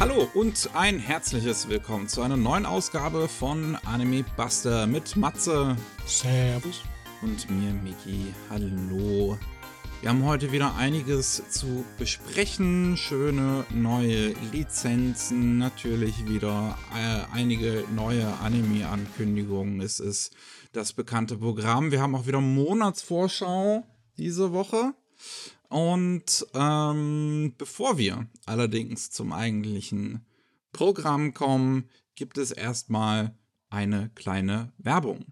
Hallo und ein herzliches Willkommen zu einer neuen Ausgabe von Anime Buster mit Matze. Servus. Und mir, Miki. Hallo. Wir haben heute wieder einiges zu besprechen. Schöne neue Lizenzen, natürlich wieder äh, einige neue Anime-Ankündigungen. Es ist das bekannte Programm. Wir haben auch wieder Monatsvorschau diese Woche. Und ähm, bevor wir allerdings zum eigentlichen Programm kommen, gibt es erstmal eine kleine Werbung.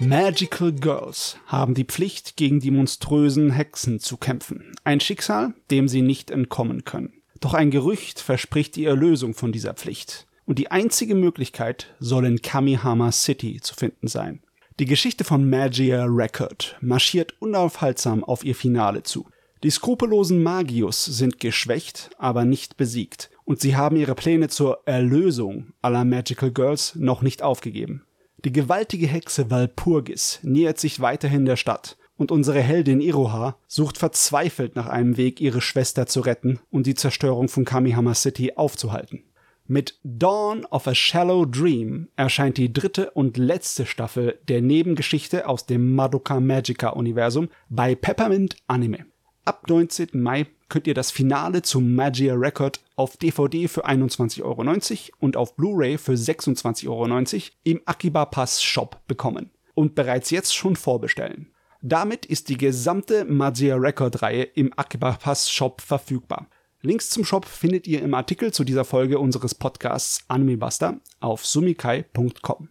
Magical Girls haben die Pflicht, gegen die monströsen Hexen zu kämpfen. Ein Schicksal, dem sie nicht entkommen können. Doch ein Gerücht verspricht die Erlösung von dieser Pflicht. Und die einzige Möglichkeit soll in Kamihama City zu finden sein. Die Geschichte von Magia Record marschiert unaufhaltsam auf ihr Finale zu. Die skrupellosen Magius sind geschwächt, aber nicht besiegt, und sie haben ihre Pläne zur Erlösung aller Magical Girls noch nicht aufgegeben. Die gewaltige Hexe Walpurgis nähert sich weiterhin der Stadt, und unsere Heldin Iroha sucht verzweifelt nach einem Weg, ihre Schwester zu retten und die Zerstörung von Kamihama City aufzuhalten. Mit Dawn of a Shallow Dream erscheint die dritte und letzte Staffel der Nebengeschichte aus dem Madoka Magica Universum bei Peppermint Anime. Ab 19. Mai könnt ihr das Finale zu Magia Record auf DVD für 21,90 Euro und auf Blu-ray für 26,90 Euro im Akiba Pass Shop bekommen und bereits jetzt schon vorbestellen. Damit ist die gesamte Magia Record Reihe im Akiba Pass Shop verfügbar. Links zum Shop findet ihr im Artikel zu dieser Folge unseres Podcasts Animebuster auf sumikai.com.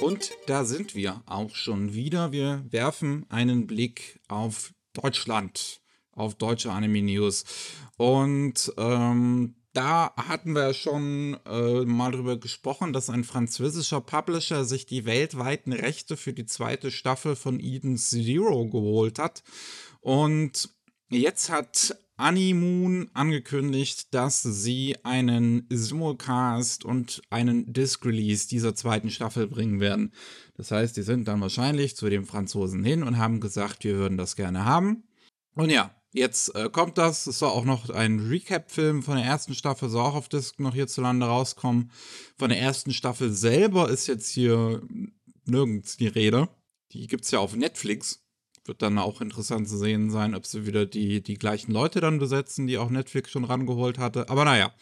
Und da sind wir auch schon wieder. Wir werfen einen Blick auf Deutschland, auf deutsche Anime News. Und ähm, da hatten wir schon äh, mal drüber gesprochen, dass ein französischer Publisher sich die weltweiten Rechte für die zweite Staffel von Eden Zero geholt hat. Und Jetzt hat Animoon angekündigt, dass sie einen Simulcast und einen Disc-Release dieser zweiten Staffel bringen werden. Das heißt, die sind dann wahrscheinlich zu den Franzosen hin und haben gesagt, wir würden das gerne haben. Und ja, jetzt äh, kommt das. Es soll auch noch ein Recap-Film von der ersten Staffel, soll auch auf Disc noch hierzulande rauskommen. Von der ersten Staffel selber ist jetzt hier nirgends die Rede. Die gibt es ja auf Netflix wird dann auch interessant zu sehen sein, ob sie wieder die, die gleichen Leute dann besetzen, die auch Netflix schon rangeholt hatte. Aber naja.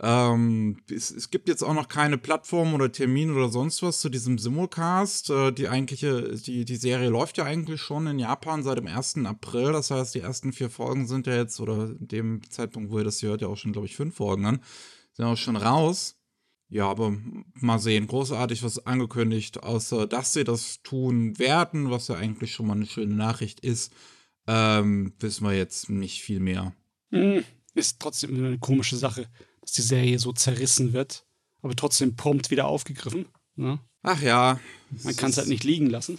Ähm, es, es, gibt jetzt auch noch keine Plattform oder Termin oder sonst was zu diesem Simulcast. Äh, die eigentliche, die, die Serie läuft ja eigentlich schon in Japan seit dem 1. April. Das heißt, die ersten vier Folgen sind ja jetzt, oder dem Zeitpunkt, wo ihr das hört, ja auch schon, glaube ich, fünf Folgen an, sind auch schon raus. Ja, aber mal sehen. Großartig was angekündigt, außer dass sie das tun werden, was ja eigentlich schon mal eine schöne Nachricht ist, ähm, wissen wir jetzt nicht viel mehr. Hm, ist trotzdem eine komische Sache, dass die Serie so zerrissen wird, aber trotzdem prompt wieder aufgegriffen. Ne? Ach ja. Man kann es halt nicht liegen lassen.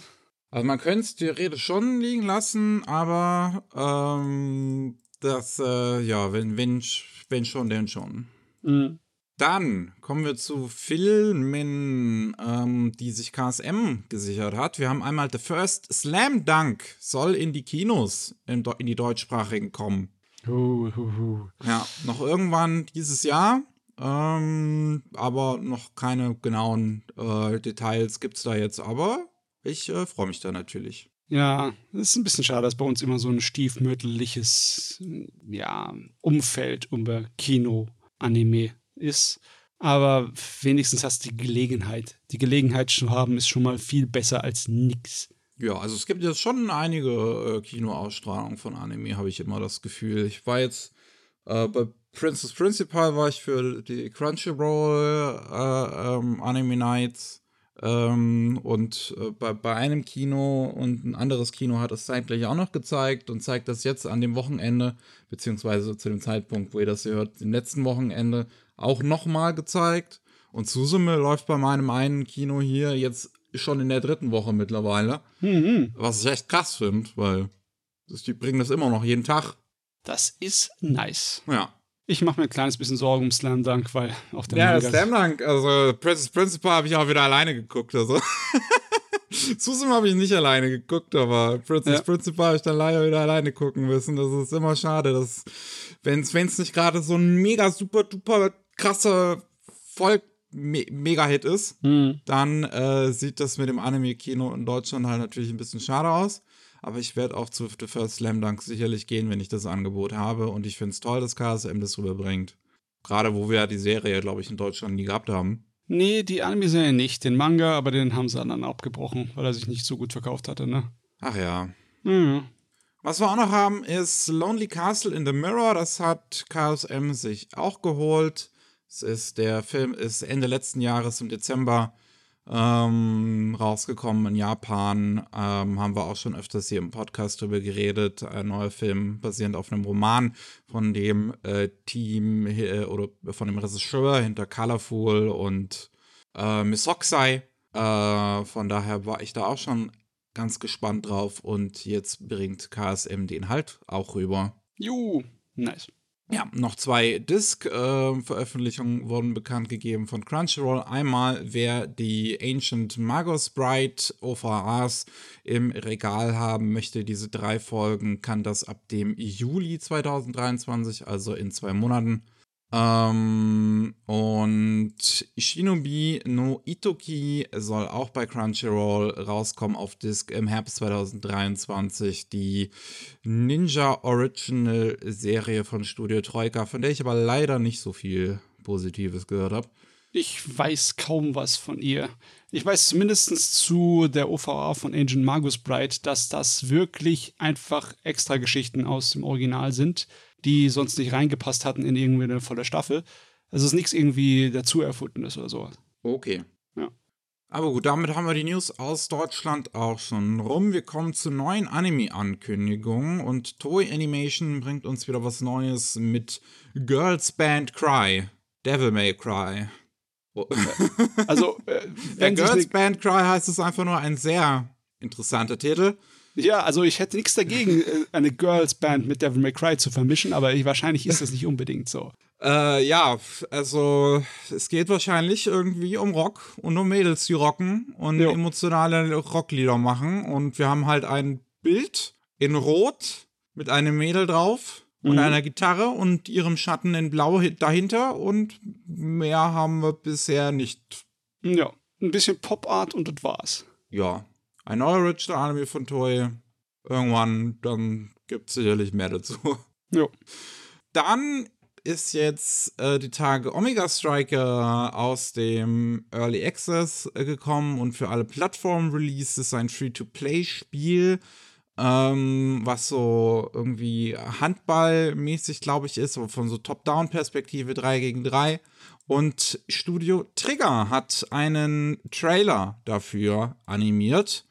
Also man könnte es theoretisch schon liegen lassen, aber ähm, das, äh, ja, wenn, wenn, wenn schon, denn schon. Mhm. Dann kommen wir zu Filmen, ähm, die sich KSM gesichert hat. Wir haben einmal The First Slam Dunk, soll in die Kinos, in, in die deutschsprachigen kommen. Uh, uh, uh. Ja, noch irgendwann dieses Jahr, ähm, aber noch keine genauen äh, Details gibt es da jetzt. Aber ich äh, freue mich da natürlich. Ja, es ist ein bisschen schade, dass bei uns immer so ein stiefmütterliches ja, Umfeld über Kino, Anime ist. Aber wenigstens hast du die Gelegenheit. Die Gelegenheit zu haben, ist schon mal viel besser als nix. Ja, also es gibt jetzt schon einige äh, Kinoausstrahlungen von Anime, habe ich immer das Gefühl. Ich war jetzt äh, bei Princess Principal war ich für die Crunchyroll äh, ähm, Anime Nights ähm, und äh, bei, bei einem Kino und ein anderes Kino hat es zeitgleich auch noch gezeigt und zeigt das jetzt an dem Wochenende, beziehungsweise zu dem Zeitpunkt, wo ihr das hört, dem letzten Wochenende auch nochmal gezeigt. Und Susume läuft bei meinem einen Kino hier jetzt schon in der dritten Woche mittlerweile. Mhm. Was ich echt krass finde, weil die bringen das immer noch jeden Tag. Das ist nice. Ja. Ich mache mir ein kleines bisschen Sorgen um Slam Dunk, weil auch der Ja, Manga Slam Dunk, also Princess Principal habe ich auch wieder alleine geguckt. Also. Susan habe ich nicht alleine geguckt, aber Princess Ja. Principal habe ich dann leider wieder alleine gucken müssen. Das ist immer schade, dass, wenn es nicht gerade so ein mega super duper krasser Volk me Mega-Hit ist, dann äh, sieht das mit dem Anime-Kino in Deutschland halt natürlich ein bisschen schade aus. Aber ich werde auch zu The First Slam Dunk sicherlich gehen, wenn ich das Angebot habe. Und ich finde es toll, dass KSM das rüberbringt. Gerade wo wir ja die Serie, glaube ich, in Deutschland nie gehabt haben. Nee, die Anime-Serie nicht. Den Manga, aber den haben sie dann abgebrochen, weil er sich nicht so gut verkauft hatte, ne? Ach ja. Mhm. Was wir auch noch haben, ist Lonely Castle in the Mirror. Das hat KSM sich auch geholt. Es ist, der Film ist Ende letzten Jahres im Dezember ähm, rausgekommen in Japan. Ähm, haben wir auch schon öfters hier im Podcast drüber geredet. Ein neuer Film basierend auf einem Roman von dem äh, Team äh, oder von dem Regisseur hinter Colorful und äh, Miss Hokusai. Äh, von daher war ich da auch schon ganz gespannt drauf und jetzt bringt KSM den halt auch rüber. Juhu. Nice. Ja, noch zwei Disc-Veröffentlichungen wurden bekannt gegeben von Crunchyroll. Einmal, wer die Ancient Magos Bride OVAs im Regal haben möchte, diese drei Folgen, kann das ab dem Juli 2023, also in zwei Monaten. Ähm, und Shinobi no Itoki soll auch bei Crunchyroll rauskommen auf Disc im Herbst 2023. Die Ninja Original Serie von Studio Troika, von der ich aber leider nicht so viel Positives gehört habe. Ich weiß kaum was von ihr. Ich weiß zumindest zu der OVA von Ancient Magus Bride, dass das wirklich einfach extra Geschichten aus dem Original sind, die sonst nicht reingepasst hatten in irgendwie eine volle Staffel. Also es ist nichts irgendwie dazu erfundenes oder sowas. Okay. Ja. Aber gut, damit haben wir die News aus Deutschland auch schon rum. Wir kommen zu neuen Anime-Ankündigungen und Toei Animation bringt uns wieder was Neues mit Girls Band Cry. Devil May Cry. Oh. Also, äh, wenn sich Girls ne, Band Cry heißt es einfach nur ein sehr interessanter Titel. Ja, also ich hätte nichts dagegen, äh, eine Girls Band mit Devil May Cry zu vermischen, aber ich, wahrscheinlich ist das nicht unbedingt so. Äh, ja, also es geht wahrscheinlich irgendwie um Rock und um Mädels, die rocken und Jo. emotionale Rocklieder machen. Und wir haben halt ein Bild in Rot mit einem Mädel drauf und Mhm. einer Gitarre und ihrem Schatten in Blau hi- dahinter. Und mehr haben wir bisher nicht. Ja, ein bisschen Pop-Art und das war's. Ja, ein neuer Original Anime von Toei. Irgendwann, dann gibt es sicherlich mehr dazu. Ja. Dann ist jetzt äh, die Tage Omega Striker aus dem Early Access äh, gekommen und für alle Plattformen released ist ein Free-to-Play-Spiel, ähm, was so irgendwie Handballmäßig, glaube ich, ist, aber von so Top-Down-Perspektive 3 gegen 3. Und Studio Trigger hat einen Trailer dafür animiert.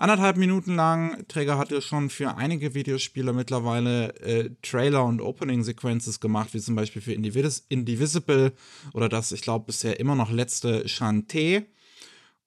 Anderthalb Minuten lang. Trigger hatte schon für einige Videospiele mittlerweile äh, Trailer und Opening-Sequences gemacht, wie zum Beispiel für Indivis Indivisible oder das, ich glaube, bisher immer noch letzte Shantae.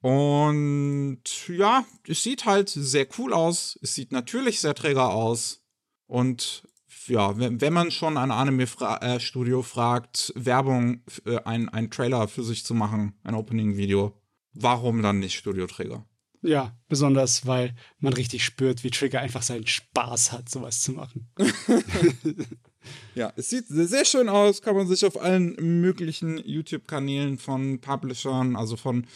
Und ja, es sieht halt sehr cool aus. Es sieht natürlich sehr Träger aus. Und ja, wenn, wenn man schon ein Anime-Studio fragt, Werbung, äh, ein Trailer für sich zu machen, ein Opening-Video, warum dann nicht Studio-Träger? Ja, besonders, weil man richtig spürt, wie Trigger einfach seinen Spaß hat, sowas zu machen. Ja, es sieht sehr schön aus, kann man sich auf allen möglichen YouTube-Kanälen von Publishern, also von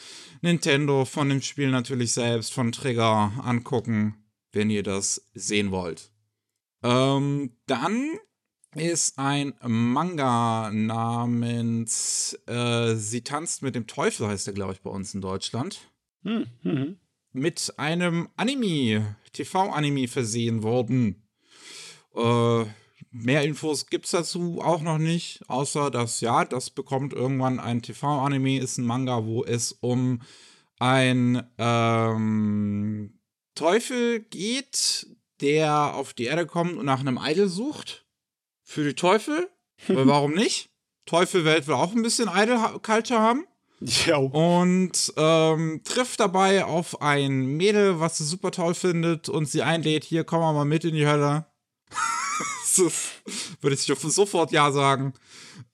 Nintendo, von dem Spiel natürlich selbst, von Trigger angucken, wenn ihr das sehen wollt. Ähm, dann ist ein Manga namens äh, Sie tanzt mit dem Teufel, heißt der, glaube ich, bei uns in Deutschland Hm, hm. Mit einem Anime, TV-Anime versehen worden. Äh, mehr Infos gibt's dazu auch noch nicht, außer dass, ja, das bekommt irgendwann ein TV-Anime, ist ein Manga, wo es um ein ähm, Teufel geht, der auf die Erde kommt und nach einem Idol sucht. Für die Teufel. Warum nicht? Teufelwelt will auch ein bisschen Idol-Culture haben Ja, und ähm, trifft dabei auf ein Mädel, was sie super toll findet und sie einlädt, hier komm mal mit in die Hölle. Würde ich sofort ja sagen.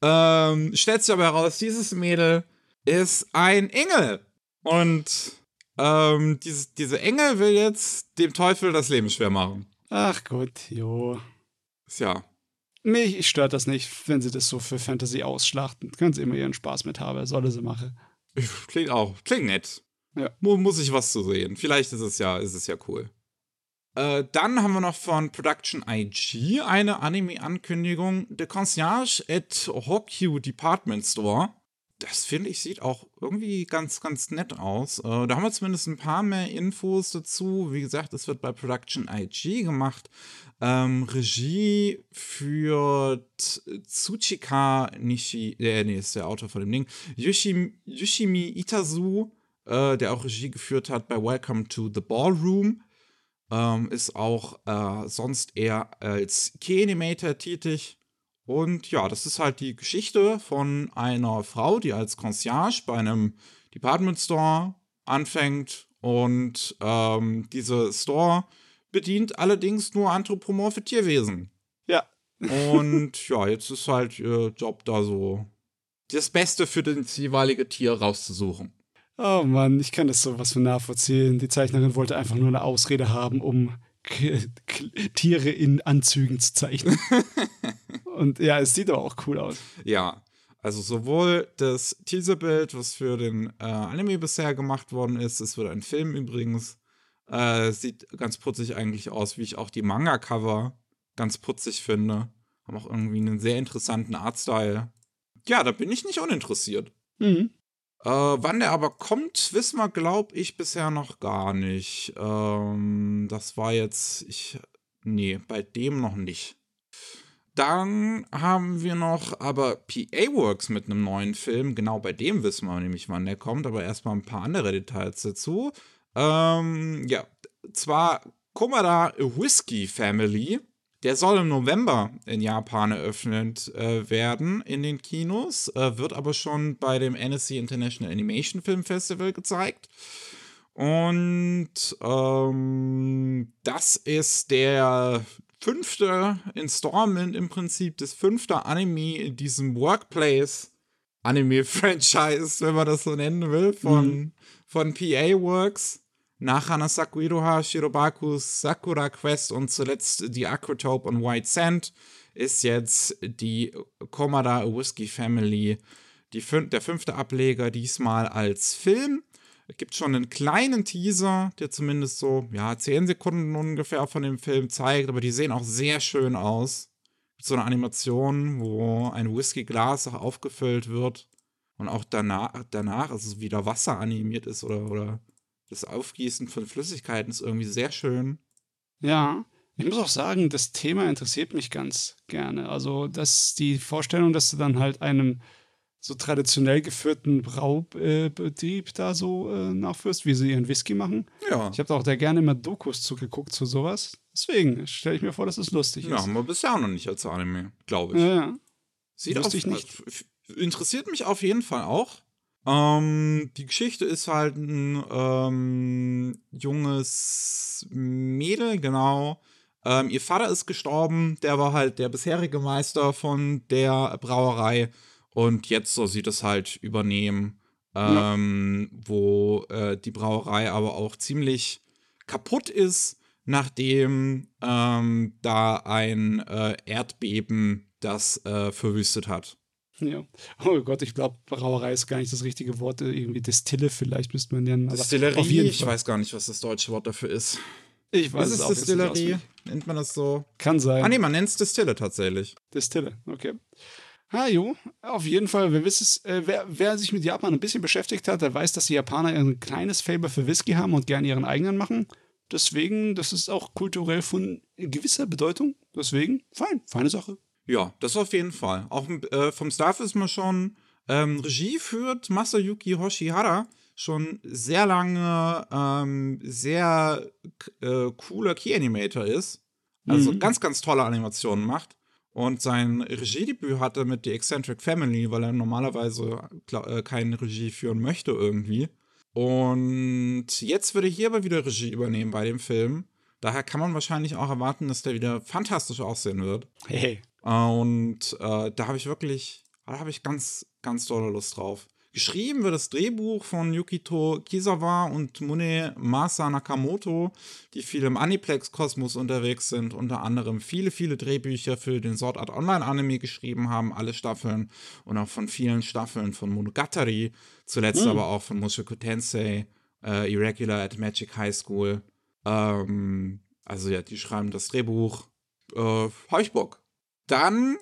Ähm, stellt sich aber heraus, dieses Mädel ist ein Engel. Und ähm, diese, diese Engel will jetzt dem Teufel das Leben schwer machen. Ach gut, jo. Ist ja. Mich stört das nicht, wenn sie das so für Fantasy ausschlachten. Können sie immer ihren Spaß mit haben, solle sie machen. Klingt auch, klingt nett. Ja. Mu- Muss ich was zu sehen. Vielleicht ist es ja, ist es ja cool. Äh, dann haben wir noch von Production IG eine Anime-Ankündigung. The Concierge at Hokyu Department Store. Das finde ich sieht auch irgendwie ganz, ganz nett aus. Äh, da haben wir zumindest ein paar mehr Infos dazu. Wie gesagt, es wird bei Production IG gemacht. Ähm, Regie führt Tsuchika Nishi, äh, nee, ist der Autor von dem Ding. Yoshimi, Yoshimi Itazu, äh, der auch Regie geführt hat bei Welcome to the Ballroom. Ähm, ist auch äh, sonst eher als Key-Animator tätig. Und ja, das ist halt die Geschichte von einer Frau, die als Concierge bei einem Department Store anfängt. Und ähm, diese Store bedient allerdings nur anthropomorphe Tierwesen. Ja. Und ja, jetzt ist halt ihr Job da so das Beste für das jeweilige Tier rauszusuchen. Oh Mann, ich kann das sowas von nachvollziehen. Die Zeichnerin wollte einfach nur eine Ausrede haben, um K K Tiere in Anzügen zu zeichnen. Und ja, es sieht aber auch cool aus. Ja, also sowohl das Teaserbild, was für den äh, Anime bisher gemacht worden ist, es wird ein Film übrigens, äh, sieht ganz putzig eigentlich aus, wie ich auch die Manga-Cover ganz putzig finde. Haben auch irgendwie einen sehr interessanten Artstyle. Ja, da bin ich nicht uninteressiert. Mhm. Äh, wann der aber kommt, wissen wir, glaube ich, bisher noch gar nicht. Ähm, das war jetzt, ich, nee, bei dem noch nicht. Dann haben wir noch aber PA Works mit einem neuen Film. Genau bei dem wissen wir nämlich, wann der kommt, aber erstmal ein paar andere Details dazu. Ähm, ja, zwar Komada Whiskey Family. Der soll im November in Japan eröffnet äh, werden in den Kinos, äh, wird aber schon bei dem NSC International Animation Film Festival gezeigt. Und ähm, das ist der fünfte Installment im Prinzip, das fünfte Anime in diesem Workplace Anime-Franchise, wenn man das so nennen will, von, Mhm. von PA Works. Nach Hanasaku Iroha, Shirobaku, Sakura Quest und zuletzt die Aquatope und White Sand ist jetzt die Komada Whiskey Family die fün der fünfte Ableger, diesmal als Film. Es gibt schon einen kleinen Teaser, der zumindest so, ja, 10 Sekunden ungefähr von dem Film zeigt, aber die sehen auch sehr schön aus. So eine Animation, wo ein Whiskyglas auch aufgefüllt wird und auch danach, danach also wieder Wasser animiert ist oder, oder das Aufgießen von Flüssigkeiten ist irgendwie sehr schön. Ja, ich muss auch sagen, das Thema interessiert mich ganz gerne. Also, dass die Vorstellung, dass du dann halt einem so traditionell geführten Braubetrieb da so äh, nachführst, wie sie ihren Whisky machen. Ja. Ich habe da auch da gerne immer Dokus zugeguckt zu sowas. Deswegen stelle ich mir vor, dass es lustig Ja, ist. haben wir bisher noch nicht als Anime, glaube ich. Ja, ja. Sieht Wusste ich nicht. Interessiert mich auf jeden Fall auch. Ähm, die Geschichte ist halt ein ähm, junges Mädel, genau. Ähm, ihr Vater ist gestorben, der war halt der bisherige Meister von der Brauerei und jetzt so sieht es halt übernehmen, Ja. ähm, wo äh, die Brauerei aber auch ziemlich kaputt ist, nachdem ähm, da ein äh, Erdbeben das äh, verwüstet hat. ja. Oh Gott, ich glaube, Brauerei ist gar nicht das richtige Wort. Irgendwie Destille vielleicht müsste man nennen. jeden ich weiß gar nicht, was das deutsche Wort dafür ist. Ich weiß Was es ist auch auswendig. Nennt man das so? Kann sein. Ah, nee, man nennt es Distille tatsächlich. Distille, okay. Ah, jo, auf jeden Fall. Wer, wiss es, äh, wer, wer sich mit Japan ein bisschen beschäftigt hat, der weiß, dass die Japaner ein kleines Fable für Whisky haben und gerne ihren eigenen machen. Deswegen, das ist auch kulturell von gewisser Bedeutung. Deswegen, fein, feine Sache. Ja, das auf jeden Fall. Auch äh, vom Staff ist man schon. Ähm, Regie führt Masayuki Hoshihara. Schon sehr lange ähm, sehr äh, cooler Key-Animator ist. Also Mhm. ganz, ganz tolle Animationen macht. Und sein Regiedebüt hatte mit The Eccentric Family, weil er normalerweise äh, keine Regie führen möchte irgendwie. Und jetzt würde er hier aber wieder Regie übernehmen bei dem Film. Daher kann man wahrscheinlich auch erwarten, dass der wieder fantastisch aussehen wird. Hey, Und äh, da habe ich wirklich, da habe ich ganz, ganz dolle Lust drauf. Geschrieben wird das Drehbuch von Yukito Kizawa und Mune Masa Nakamoto, die viel im Aniplex-Kosmos unterwegs sind, unter anderem viele, viele Drehbücher für den Sword Art Online-Anime geschrieben haben, alle Staffeln und auch von vielen Staffeln von Monogatari, zuletzt mhm. aber auch von Mushoku Tensei, äh, Irregular at Magic High School. Ähm, also ja, die schreiben das Drehbuch. Äh, hab ich Bock. Dann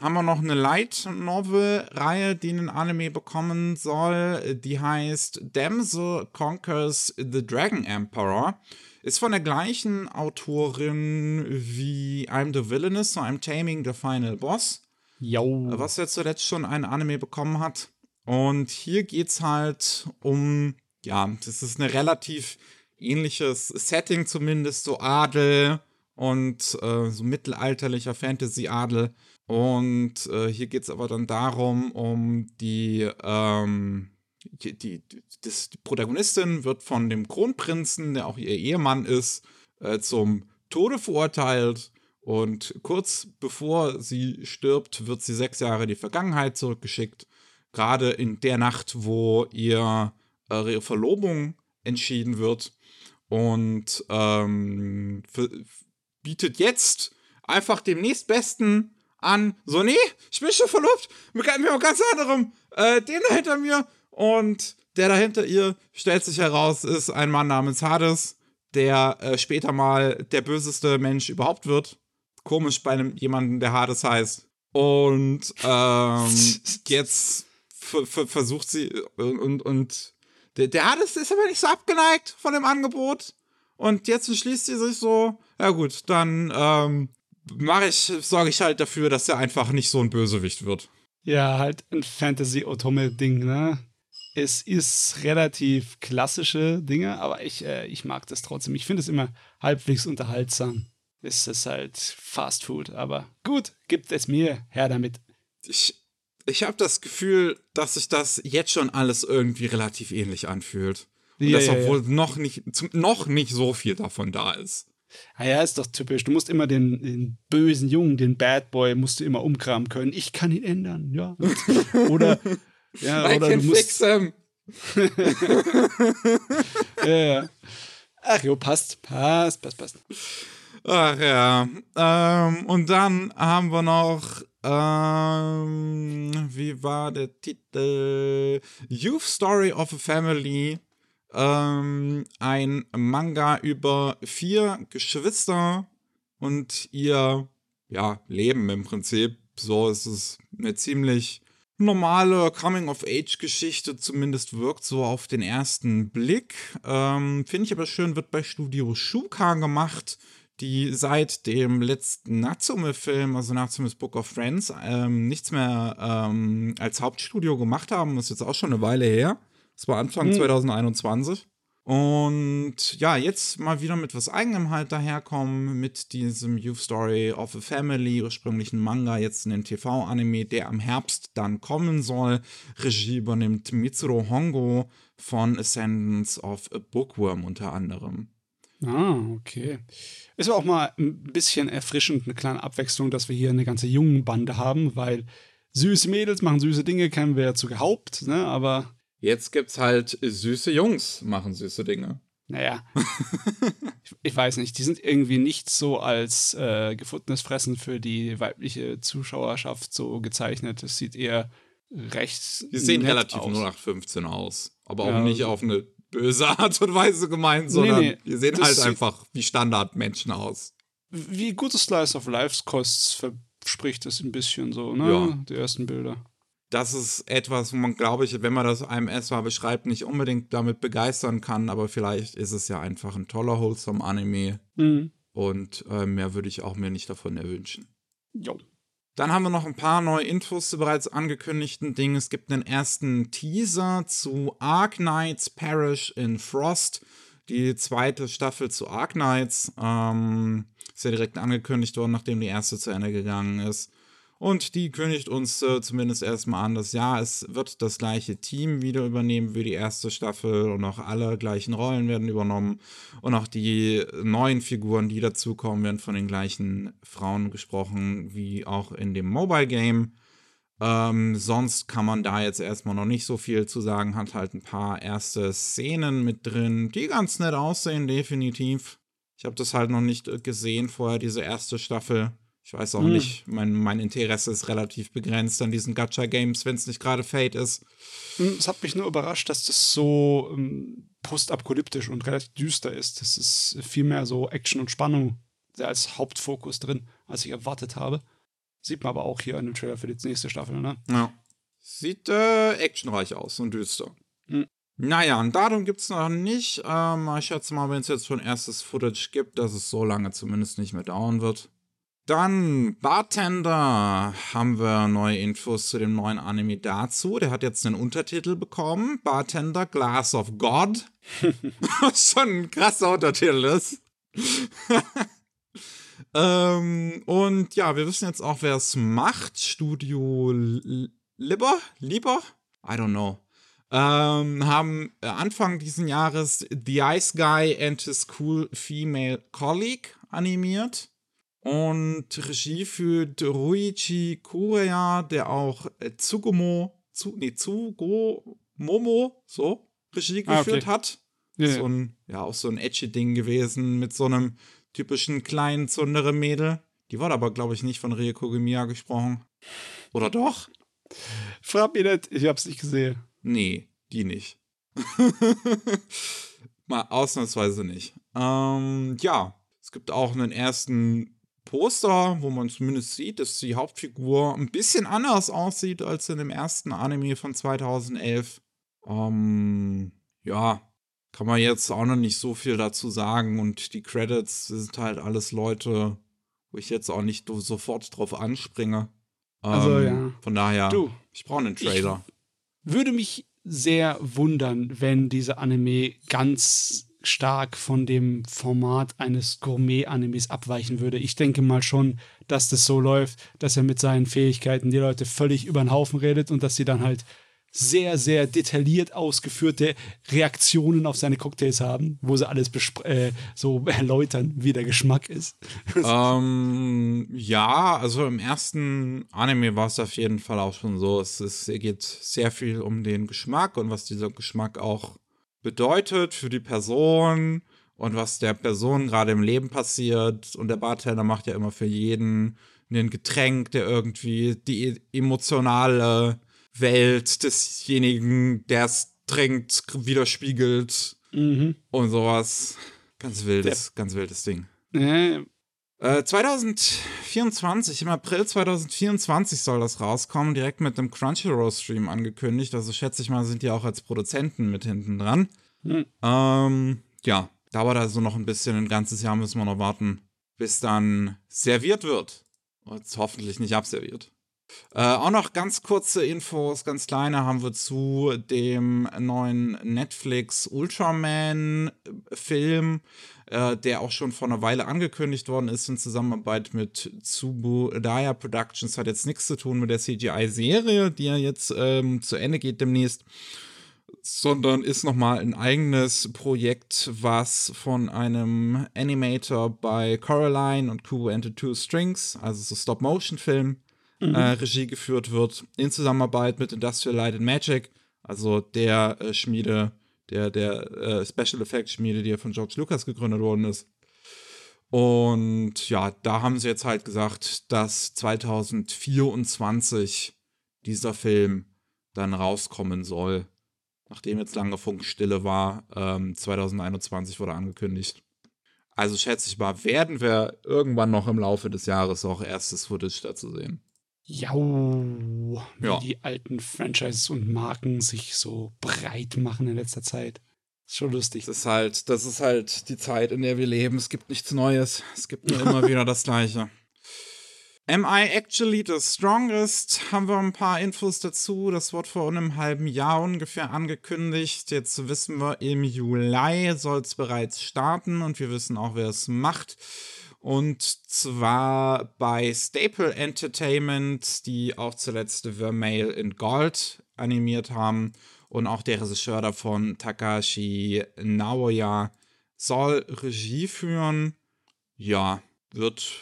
haben wir noch eine Light Novel-Reihe, die einen Anime bekommen soll. Die heißt Damsel Conquers the Dragon Emperor. Ist von der gleichen Autorin wie I'm the Villainous, so I'm Taming the Final Boss. Jo. Was jetzt zuletzt schon ein Anime bekommen hat. Und hier geht's halt um, ja, das ist ein relativ ähnliches Setting zumindest, so Adel und äh, so mittelalterlicher Fantasy-Adel und äh, hier geht es aber dann darum, um die, ähm, die, die, das, die, Protagonistin wird von dem Kronprinzen, der auch ihr Ehemann ist, äh, zum Tode verurteilt. Und kurz bevor sie stirbt, wird sie sechs Jahre in die Vergangenheit zurückgeschickt. Gerade in der Nacht, wo ihr, äh, ihre Verlobung entschieden wird. Und ähm, bietet jetzt einfach dem nächstbesten an, so, nee, ich bin schon verlobt, mit, einem ganz anderem, äh, den da hinter mir. Und der da hinter ihr, stellt sich heraus, ist ein Mann namens Hades, der äh, später mal der böseste Mensch überhaupt wird. Komisch bei einem jemanden, der Hades heißt. Und ähm, jetzt versucht sie und, und, und der, der Hades ist aber nicht so abgeneigt von dem Angebot. Und jetzt entschließt sie sich so, ja gut, dann ähm, mache ich, sorge ich halt dafür, dass er einfach nicht so ein Bösewicht wird. Ja, halt ein Fantasy-Otome-Ding, ne? Es ist relativ klassische Dinge, aber ich, äh, ich mag das trotzdem. Ich finde es immer halbwegs unterhaltsam. Es ist halt Fast Food, aber gut, gibt es mir her damit. Ich, ich habe das Gefühl, dass sich das jetzt schon alles irgendwie relativ ähnlich anfühlt. Und ja, dass, obwohl ja. noch, nicht, noch nicht so viel davon da ist. Ah ja, ist doch typisch. Du musst immer den, den, bösen Jungen, den Bad Boy, musst du immer umkramen können. Ich kann ihn ändern, ja. oder, ja, I oder can du musst. Fix him. ja, ja. Ach jo, passt, passt, passt, passt. Ach ja. Ähm, und dann haben wir noch, ähm, wie war der Titel? Youth Story of a Family ähm, ein Manga über vier Geschwister und ihr ja, Leben im Prinzip. So ist es eine ziemlich normale Coming-of-Age-Geschichte, zumindest wirkt so auf den ersten Blick. Ähm, Finde ich aber schön, wird bei Studio Shuka gemacht, die seit dem letzten Natsume-Film, also Natsume's Book of Friends, ähm, nichts mehr ähm, als Hauptstudio gemacht haben. Das ist jetzt auch schon eine Weile her. Das war Anfang mhm. 2021. Und ja, jetzt mal wieder mit was eigenem halt daherkommen, mit diesem Youth Story of a Family, ursprünglichen Manga, jetzt in den TV-Anime, der am Herbst dann kommen soll. Regie übernimmt Mitsuro Hongo von Ascendance of a Bookworm unter anderem. Ah, okay. Ist auch mal ein bisschen erfrischend, eine kleine Abwechslung, dass wir hier eine ganze jungen Bande haben, weil süße Mädels machen süße Dinge, kennen wir ja zu gehabt, ne? Aber Jetzt gibt's halt süße Jungs, machen süße Dinge. Naja, ich, ich, weiß nicht, die sind irgendwie nicht so als äh, gefundenes Fressen für die weibliche Zuschauerschaft so gezeichnet. Es sieht eher recht. Die sehen relativ aus. 0815 aus, aber ja, auch nicht auf eine böse Art und Weise gemeint, sondern nee, nee, die sehen halt einfach wie Standardmenschen aus. Wie gute Slice of Life Kosts verspricht es ein bisschen so, ne? Ja. Die ersten Bilder das ist etwas, wo man, glaube ich, wenn man das einem erstmal beschreibt, nicht unbedingt damit begeistern kann, aber vielleicht ist es ja einfach ein toller, wholesome Anime. Mhm. Und äh, mehr würde ich auch mir nicht davon erwünschen. Jo. Dann haben wir noch ein paar neue Infos zu bereits angekündigten Dingen. Es gibt einen ersten Teaser zu Ark Knights Parish in Frost. Die zweite Staffel zu Ark Knights ähm, ist ja direkt angekündigt worden, nachdem die erste zu Ende gegangen ist. Und die kündigt uns äh, zumindest erstmal an, dass ja, es wird das gleiche Team wieder übernehmen wie die erste Staffel und auch alle gleichen Rollen werden übernommen. Und auch die neuen Figuren, die dazukommen, werden von den gleichen Frauen gesprochen wie auch in dem Mobile Game. Ähm, sonst kann man da jetzt erstmal noch nicht so viel zu sagen. Hat halt ein paar erste Szenen mit drin, die ganz nett aussehen, definitiv. Ich habe das halt noch nicht äh, gesehen vorher, diese erste Staffel. Ich weiß auch Hm. nicht, mein, mein Interesse ist relativ begrenzt an diesen Gacha-Games, wenn es nicht gerade Fate ist. Hm, Es hat mich nur überrascht, dass das so ähm, postapokalyptisch und relativ düster ist. Das ist viel mehr so Action und Spannung als Hauptfokus drin, als ich erwartet habe. Sieht man aber auch hier in dem Trailer für die nächste Staffel, ne? Ja. Sieht äh, actionreich aus und düster. Hm. Naja, ein Datum gibt es noch nicht. Ähm, ich schätze mal, wenn es jetzt schon erstes Footage gibt, dass es so lange zumindest nicht mehr dauern wird. Dann Bartender haben wir neue Infos zu dem neuen Anime dazu. Der hat jetzt einen Untertitel bekommen. Bartender Glass of God. Was schon ein krasser Untertitel ist. ähm, und ja, wir wissen jetzt auch, wer es macht. Studio Lieber? Lieber? I don't know. Ähm, haben Anfang diesen Jahres The Ice Guy and His Cool Female Colleague animiert. Und Regie führt Ruichi Kureya, der auch äh, Tsugumo, Tsu, nee, Tsugo Momo, so, Regie Ah, okay. geführt hat. Ja, So ein, ja, auch so ein edgy Ding gewesen mit so einem typischen kleinen Zundere-Mädel. Die wurde aber, glaube ich, nicht von Rie Kogemiya gesprochen. Oder doch? Frag mich nicht, ich hab's nicht gesehen. Nee, die nicht. Mal ausnahmsweise nicht. Ähm, ja, es gibt auch einen ersten Poster, wo man zumindest sieht, dass die Hauptfigur ein bisschen anders aussieht als in dem ersten Anime von 2011. Ähm, ja, kann man jetzt auch noch nicht so viel dazu sagen und die Credits sind halt alles Leute, wo ich jetzt auch nicht so- sofort drauf anspringe. Ähm, Also, ja. Von daher, Du, ich brauche einen Trailer. würde mich sehr wundern, wenn dieser Anime ganz stark von dem Format eines Gourmet-Animes abweichen würde. Ich denke mal schon, dass das so läuft, dass er mit seinen Fähigkeiten die Leute völlig über den Haufen redet und dass sie dann halt sehr, sehr detailliert ausgeführte Reaktionen auf seine Cocktails haben, wo sie alles äh, so erläutern, wie der Geschmack ist. ähm, ja, also im ersten Anime war es auf jeden Fall auch schon so. Es, ist, es geht sehr viel um den Geschmack und was dieser Geschmack auch bedeutet für die Person und was der Person gerade im Leben passiert. Und der Bartender macht ja immer für jeden ein Getränk, der irgendwie die emotionale Welt desjenigen, der es trinkt, widerspiegelt Mhm. und sowas. Ganz wildes, ganz wildes Ding. Äh, Äh, 2024, im April 2024 soll das rauskommen, direkt mit einem Crunchyroll-Stream angekündigt. Also schätze ich mal, sind die auch als Produzenten mit hinten dran. Hm. Ähm, ja, dauert also noch ein bisschen, ein ganzes Jahr müssen wir noch warten, bis dann serviert wird. Und hoffentlich nicht abserviert. Äh, auch noch ganz kurze Infos, ganz kleine haben wir zu dem neuen Netflix Ultraman-Film, äh, der auch schon vor einer Weile angekündigt worden ist in Zusammenarbeit mit Tsubudaya Productions. Hat jetzt nichts zu tun mit der CGI-Serie, die ja jetzt ähm, zu Ende geht demnächst sondern ist nochmal ein eigenes Projekt, was von einem Animator bei Coraline und Kubo and the Two Strings, also so Stop-Motion-Film, äh, Regie geführt wird, in Zusammenarbeit mit Industrial Light and Magic, also der äh, Schmiede, der, der äh, Special Effects Schmiede, die ja von George Lucas gegründet worden ist. Und ja, da haben sie jetzt halt gesagt, dass 2024 dieser Film dann rauskommen soll nachdem jetzt lange Funkstille war. Ähm, 2021 wurde angekündigt. Also schätze ich mal, werden wir irgendwann noch im Laufe des Jahres auch erstes Footage dazu sehen. Jau, wie Ja. die alten Franchises und Marken sich so breit machen in letzter Zeit. Ist schon lustig. Das ist halt, das ist halt die Zeit, in der wir leben. Es gibt nichts Neues. Es gibt nur immer wieder das Gleiche. Am I actually the strongest? Haben wir ein paar Infos dazu. Das wird vor einem halben Jahr ungefähr angekündigt. Jetzt wissen wir, im Juli soll es bereits starten und wir wissen auch, wer es macht. Und zwar bei Staple Entertainment, die auch zuletzt Vermeil in Gold animiert haben. Und auch der Regisseur davon, Takashi Naoya, soll Regie führen. Ja, wird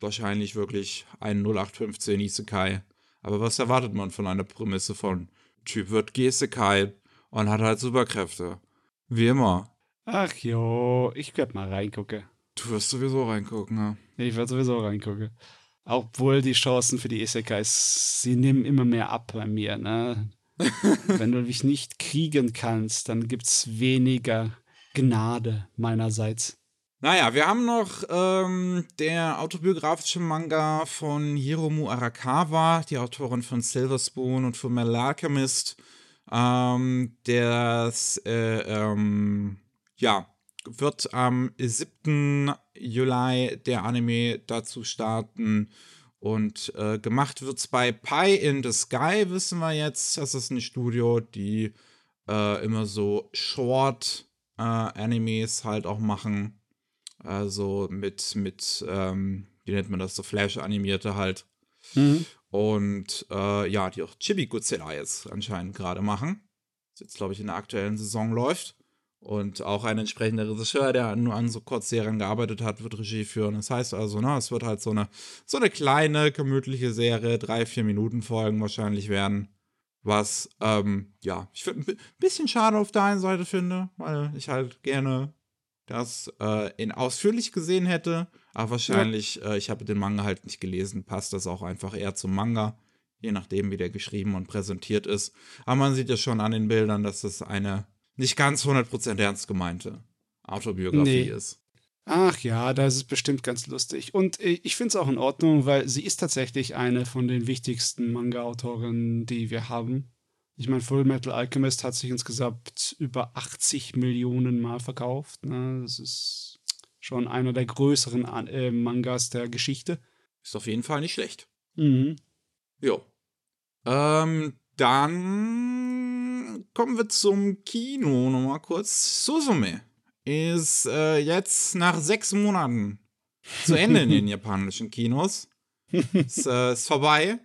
wahrscheinlich wirklich ein 0815 Isekai. Aber was erwartet man von einer Prämisse von Typ wird Gesekai und hat halt Superkräfte? Wie immer. Ach jo, ich werde mal reingucken. Du wirst sowieso reingucken, ne? Ich werde sowieso reingucken. Obwohl die Chancen für die Isekais, sie nehmen immer mehr ab bei mir, ne? Wenn du mich nicht kriegen kannst, dann gibt's weniger Gnade meinerseits. Naja, wir haben noch ähm, der autobiografische Manga von Hiromu Arakawa, die Autorin von Silver Spoon und von Metal Alchemist. Ähm, der äh, ähm, ja, wird am 7. Juli der Anime dazu starten. Und äh, gemacht wird es bei Pie in the Sky, wissen wir jetzt. Das ist ein Studio, die äh, immer so Short-Animes äh, halt auch machen. Also mit, mit ähm, wie nennt man das, so Flash-Animierte halt. Mhm. Und äh, ja, die auch Chibi Godzilla jetzt anscheinend gerade machen. Das jetzt, glaube ich, in der aktuellen Saison läuft. Und auch ein entsprechender Regisseur, der nur an so Kurzserien gearbeitet hat, wird Regie führen. Das heißt also, ne, es wird halt so eine, so eine kleine, gemütliche Serie, drei, vier Minuten Folgen wahrscheinlich werden. Was, ähm, ja, ich ein bisschen schade auf der einen Seite finde, weil ich halt gerne das äh, in ausführlich gesehen hätte. Aber wahrscheinlich, ja. äh, ich habe den Manga halt nicht gelesen, passt das auch einfach eher zum Manga. Je nachdem, wie der geschrieben und präsentiert ist. Aber man sieht ja schon an den Bildern, dass das eine nicht ganz 100% ernst gemeinte Autobiografie nee. ist. Ach ja, das ist bestimmt ganz lustig. Und äh, ich finde es auch in Ordnung, weil sie ist tatsächlich eine von den wichtigsten Manga-Autoren, die wir haben. Ich meine, Full Metal Alchemist hat sich insgesamt über 80 Millionen Mal verkauft. Ne? Das ist schon einer der größeren äh, Mangas der Geschichte. Ist auf jeden Fall nicht schlecht. Mhm. Jo. Ähm, dann kommen wir zum Kino nochmal kurz. Suzume ist äh, jetzt nach sechs Monaten zu Ende in den japanischen Kinos. ist, äh, ist vorbei.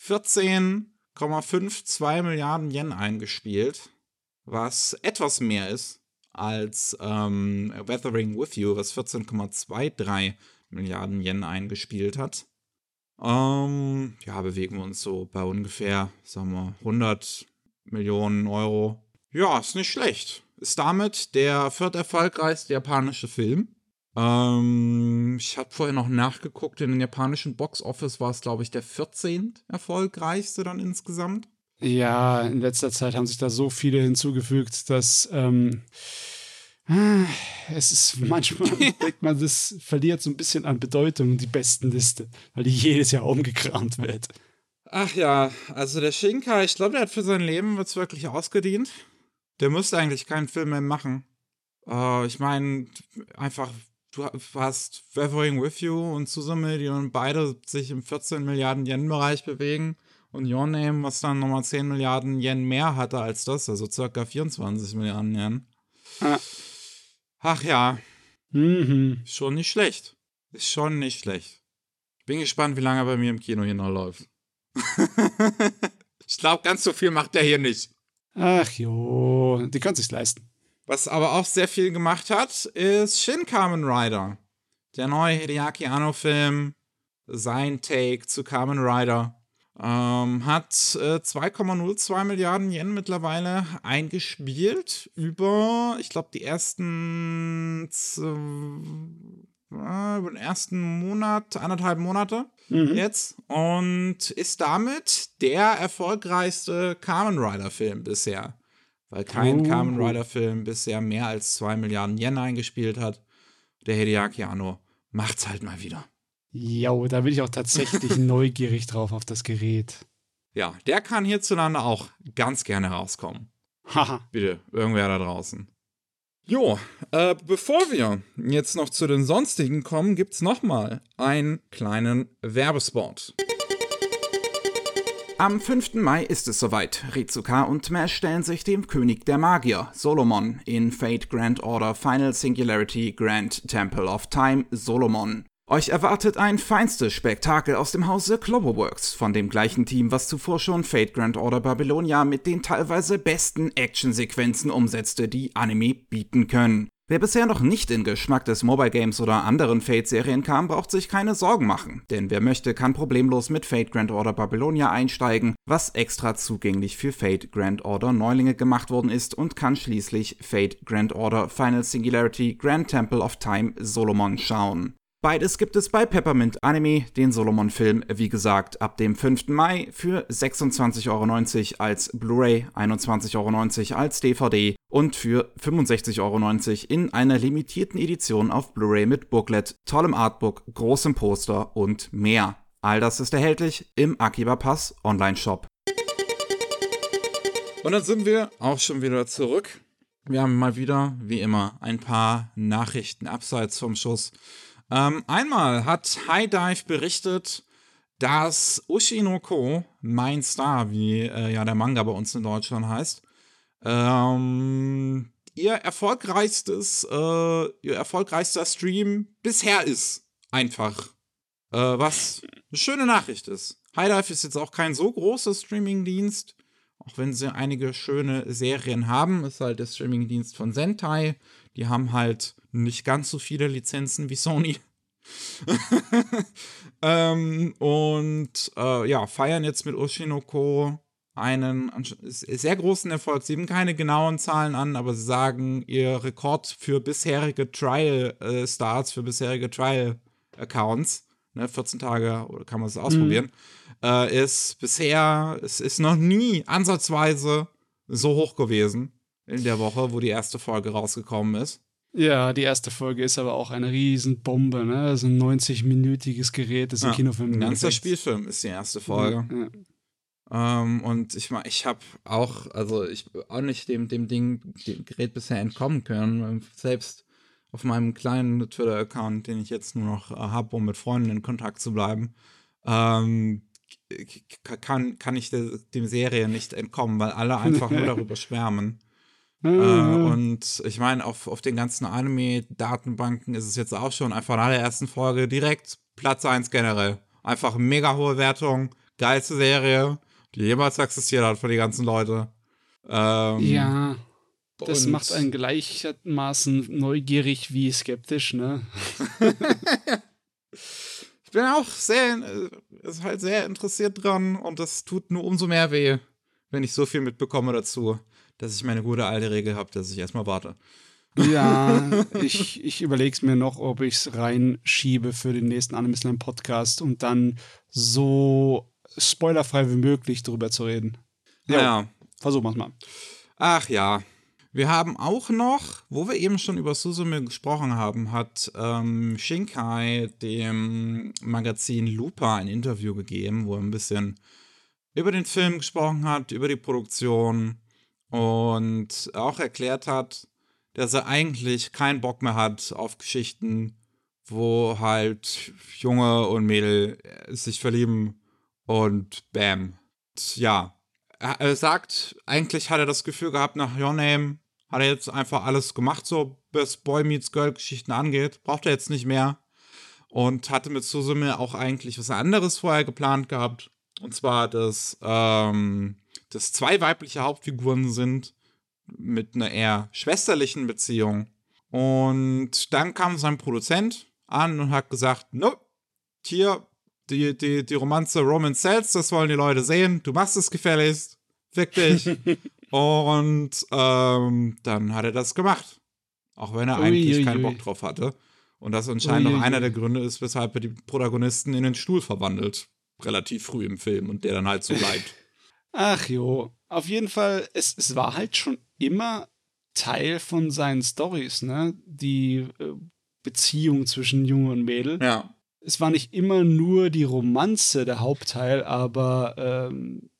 14,52 Milliarden Yen eingespielt, was etwas mehr ist als ähm, Weathering with You, was 14,23 Milliarden Yen eingespielt hat. Ähm, ja, bewegen wir uns so bei ungefähr, sagen wir, 100 Millionen Euro. Ja, ist nicht schlecht. Ist damit der vierterfolgreichste japanische Film. Ähm, ich habe vorher noch nachgeguckt, in den japanischen Box Office war es, glaube ich, der 14. erfolgreichste dann insgesamt. Ja, in letzter Zeit haben sich da so viele hinzugefügt, dass ähm, es ist manchmal, denkt man, das verliert so ein bisschen an Bedeutung, die besten Liste, weil die jedes Jahr umgekramt wird. Ach ja, also der Shinka, ich glaube, der hat für sein Leben wird's wirklich ausgedient. Der müsste eigentlich keinen Film mehr machen. Uh, ich meine, einfach, du hast Weathering With You und Suzume, die beide sich im 14 Milliarden Yen-Bereich bewegen. Und Your Name, was dann nochmal 10 Milliarden Yen mehr hatte als das, also circa 24 Milliarden Yen. Ah. Ach ja. Mhm. Schon nicht schlecht. Ist schon nicht schlecht. Ich bin gespannt, wie lange er bei mir im Kino hier noch läuft. Ich glaube, ganz so viel macht der hier nicht. Ach jo, die kann sich's leisten. Was aber auch sehr viel gemacht hat, ist Shin Kamen Rider. Der neue Hideaki Anno-Film, sein Take zu Kamen Rider. Ähm, hat äh, 2,02 Milliarden Yen mittlerweile eingespielt über, ich glaube, die ersten äh, über den ersten Monat, anderthalb Monate mhm. jetzt und ist damit der erfolgreichste Kamen Rider Film bisher. Weil kein oh. Kamen Rider Film bisher mehr als 2 Milliarden Yen eingespielt hat. Der Hideaki Anno macht's halt mal wieder. Ja, da bin ich auch tatsächlich neugierig drauf auf das Gerät. Ja, der kann hierzulande auch ganz gerne rauskommen. Haha. Bitte, irgendwer da draußen. Jo, äh, bevor wir jetzt noch zu den sonstigen kommen, gibt's noch mal einen kleinen Werbespot. Am 5. Mai ist es soweit. Rizuka und Mesh stellen sich dem König der Magier, Solomon, in Fate Grand Order Final Singularity Grand Temple of Time Solomon euch erwartet ein feinstes Spektakel aus dem Hause Globoworks, von dem gleichen Team, was zuvor schon Fate Grand Order Babylonia mit den teilweise besten Actionsequenzen umsetzte, die Anime bieten können. Wer bisher noch nicht in Geschmack des Mobile Games oder anderen Fate-Serien kam, braucht sich keine Sorgen machen, denn wer möchte, kann problemlos mit Fate Grand Order Babylonia einsteigen, was extra zugänglich für Fate Grand Order Neulinge gemacht worden ist und kann schließlich Fate Grand Order Final Singularity Grand Temple of Time Solomon schauen. Beides gibt es bei Peppermint Anime, den Solomon-Film, wie gesagt, ab dem 5. Mai für 26,90 Euro als Blu-ray, 21,90 Euro als DVD und für 65,90 Euro in einer limitierten Edition auf Blu-ray mit Booklet, tollem Artbook, großem Poster und mehr. All das ist erhältlich im Akiba Pass Online-Shop. Und dann sind wir auch schon wieder zurück. Wir haben mal wieder, wie immer, ein paar Nachrichten abseits vom Schuss. Ähm, einmal hat High Dive berichtet, dass Ushinoko, mein Star, wie äh, ja der Manga bei uns in Deutschland heißt, ähm, ihr erfolgreichstes, äh, ihr erfolgreichster Stream bisher ist. Einfach. Äh, was eine schöne Nachricht ist. High Dive ist jetzt auch kein so großer Streamingdienst, auch wenn sie einige schöne Serien haben. Ist halt der Streamingdienst von Sentai. Die haben halt nicht ganz so viele Lizenzen wie Sony. ähm, und äh, ja, feiern jetzt mit Oshinoko einen sehr großen Erfolg. Sie haben keine genauen Zahlen an, aber sie sagen, ihr Rekord für bisherige Trial-Starts, äh, für bisherige Trial-Accounts, ne, 14 Tage oder kann man es ausprobieren, mhm. äh, ist bisher, es ist noch nie ansatzweise so hoch gewesen in der Woche, wo die erste Folge rausgekommen ist. Ja, die erste Folge ist aber auch eine Riesenbombe, ne? Das ist ein 90-minütiges Gerät, das ist ein Kinofilm. Ein ganzer Spielfilm ist die erste Folge. Ja, ja. Ähm, und ich meine, ich habe auch, also ich auch nicht dem, dem Ding, dem Gerät bisher entkommen können. Selbst auf meinem kleinen Twitter-Account, den ich jetzt nur noch äh, habe, um mit Freunden in Kontakt zu bleiben, ähm, kann, kann ich der, dem Serie nicht entkommen, weil alle einfach nur darüber schwärmen. Äh, mhm. und ich meine, auf, auf den ganzen Anime-Datenbanken ist es jetzt auch schon einfach nach der ersten Folge direkt Platz 1 generell. Einfach mega hohe Wertung, geilste Serie, die jemals existiert hat für die ganzen Leute. Ähm, ja, das macht einen gleichermaßen neugierig wie skeptisch, ne? ich bin auch sehr, äh, ist halt sehr interessiert dran und das tut nur umso mehr weh, wenn ich so viel mitbekomme dazu dass ich meine gute alte Regel habe, dass ich erstmal warte. Ja, ich, ich überlege es mir noch, ob ich es reinschiebe für den nächsten Anime Slam Podcast und dann so spoilerfrei wie möglich drüber zu reden. Ja, ja. versuchen wir es mal. Ach ja. Wir haben auch noch, wo wir eben schon über Suzume gesprochen haben, hat ähm, Shinkai dem Magazin Lupa ein Interview gegeben, wo er ein bisschen über den Film gesprochen hat, über die Produktion und auch erklärt hat, dass er eigentlich keinen Bock mehr hat auf Geschichten, wo halt Junge und Mädel sich verlieben und bam. Ja, er sagt, eigentlich hat er das Gefühl gehabt, nach Your Name hat er jetzt einfach alles gemacht, so was Boy Meets Girl Geschichten angeht. Braucht er jetzt nicht mehr. Und hatte mit Susume auch eigentlich was anderes vorher geplant gehabt. Und zwar, dass ähm, dass zwei weibliche Hauptfiguren sind mit einer eher schwesterlichen Beziehung. Und dann kam sein Produzent an und hat gesagt, no, hier, die, die, die Romanze Roman Cells, das wollen die Leute sehen, du machst es gefälligst, fick dich. und ähm, dann hat er das gemacht. Auch wenn er ui, eigentlich ui, keinen Bock drauf hatte. Und das anscheinend ui, auch einer der Gründe ist, weshalb er die Protagonisten in den Stuhl verwandelt. Relativ früh im Film und der dann halt so bleibt. Ach jo, auf jeden Fall, es, es war halt schon immer Teil von seinen Stories, ne? Die äh, Beziehung zwischen Junge und Mädel. Ja. Es war nicht immer nur die Romanze der Hauptteil, aber ähm,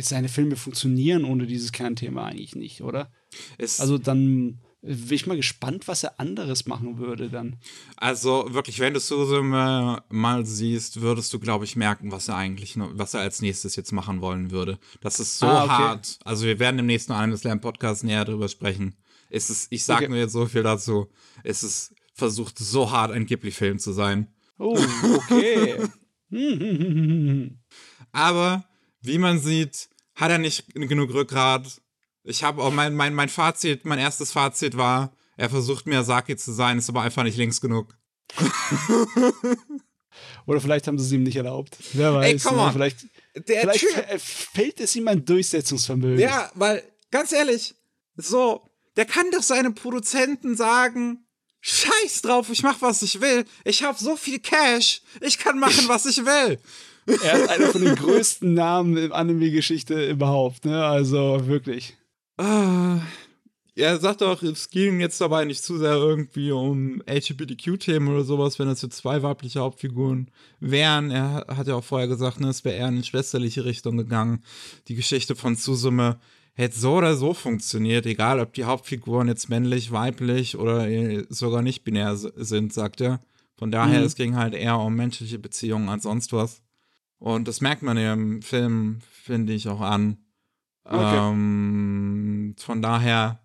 seine Filme funktionieren ohne dieses Kernthema eigentlich nicht, oder? Es also dann bin ich mal gespannt, was er anderes machen würde dann. Also wirklich, wenn du Suzume mal siehst, würdest du, glaube ich, merken, was er eigentlich, was er als nächstes jetzt machen wollen würde. Das ist so ah, okay. hart. Also wir werden im nächsten Anime Slam Podcast näher drüber sprechen. Es ist, ich sage okay. nur jetzt so viel dazu. Es ist versucht so hart ein Ghibli-Film zu sein. Oh, okay. Aber wie man sieht, hat er nicht genug Rückgrat ich habe auch mein, mein, mein Fazit, mein erstes Fazit war, er versucht Miyazaki zu sein, ist aber einfach nicht links genug. Oder vielleicht haben sie es ihm nicht erlaubt. Wer weiß. Ey, come ne? on. Vielleicht, Der vielleicht fehlt es ihm an Durchsetzungsvermögen. Ja, weil, ganz ehrlich, so, der kann doch seinem Produzenten sagen, scheiß drauf, ich mach, was ich will. Ich hab so viel Cash, ich kann machen, was ich will. Er ist einer von den größten Namen in Anime-Geschichte überhaupt. Ne? Also wirklich. Ah, er sagt doch, es ging jetzt dabei nicht zu sehr irgendwie um LGBTQ-Themen oder sowas, wenn das jetzt zwei weibliche Hauptfiguren wären. Er hat ja auch vorher gesagt, ne, es wäre eher in eine schwesterliche Richtung gegangen. Die Geschichte von Susume hätte so oder so funktioniert, egal ob die Hauptfiguren jetzt männlich, weiblich oder äh, sogar nicht binär sind, sagt er. Von daher, Mhm. es ging halt eher um menschliche Beziehungen als sonst was. Und das merkt man ja im Film, finde ich, auch an. Okay. Ähm, von daher,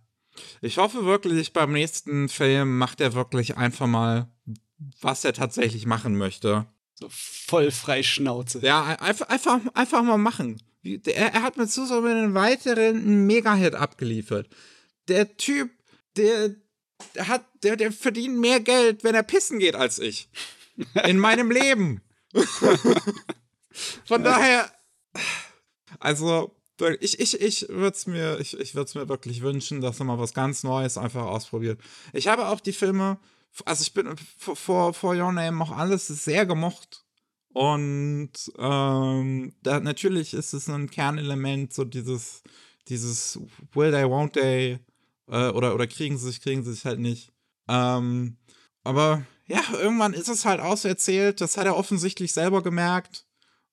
ich hoffe wirklich, beim nächsten Film macht er wirklich einfach mal, was er tatsächlich machen möchte. So voll frei Schnauze. Ja, einfach, einfach, einfach mal machen. Er, er hat mit Susan einen weiteren Mega-Hit abgeliefert. Der Typ, der, der hat, der, der verdient mehr Geld, wenn er pissen geht, als ich. In meinem Leben. Von daher, also, ich, ich, ich würde es mir, ich, ich mir wirklich wünschen, dass er mal was ganz Neues einfach ausprobiert. Ich habe auch die Filme, also ich bin vor, vor Your Name auch alles sehr gemocht. Und ähm, da, natürlich ist es ein Kernelement, so dieses, dieses Will they, won't they, äh, oder, oder kriegen sie sich, kriegen sie sich halt nicht. Ähm, aber ja, irgendwann ist es halt auserzählt, das hat er offensichtlich selber gemerkt.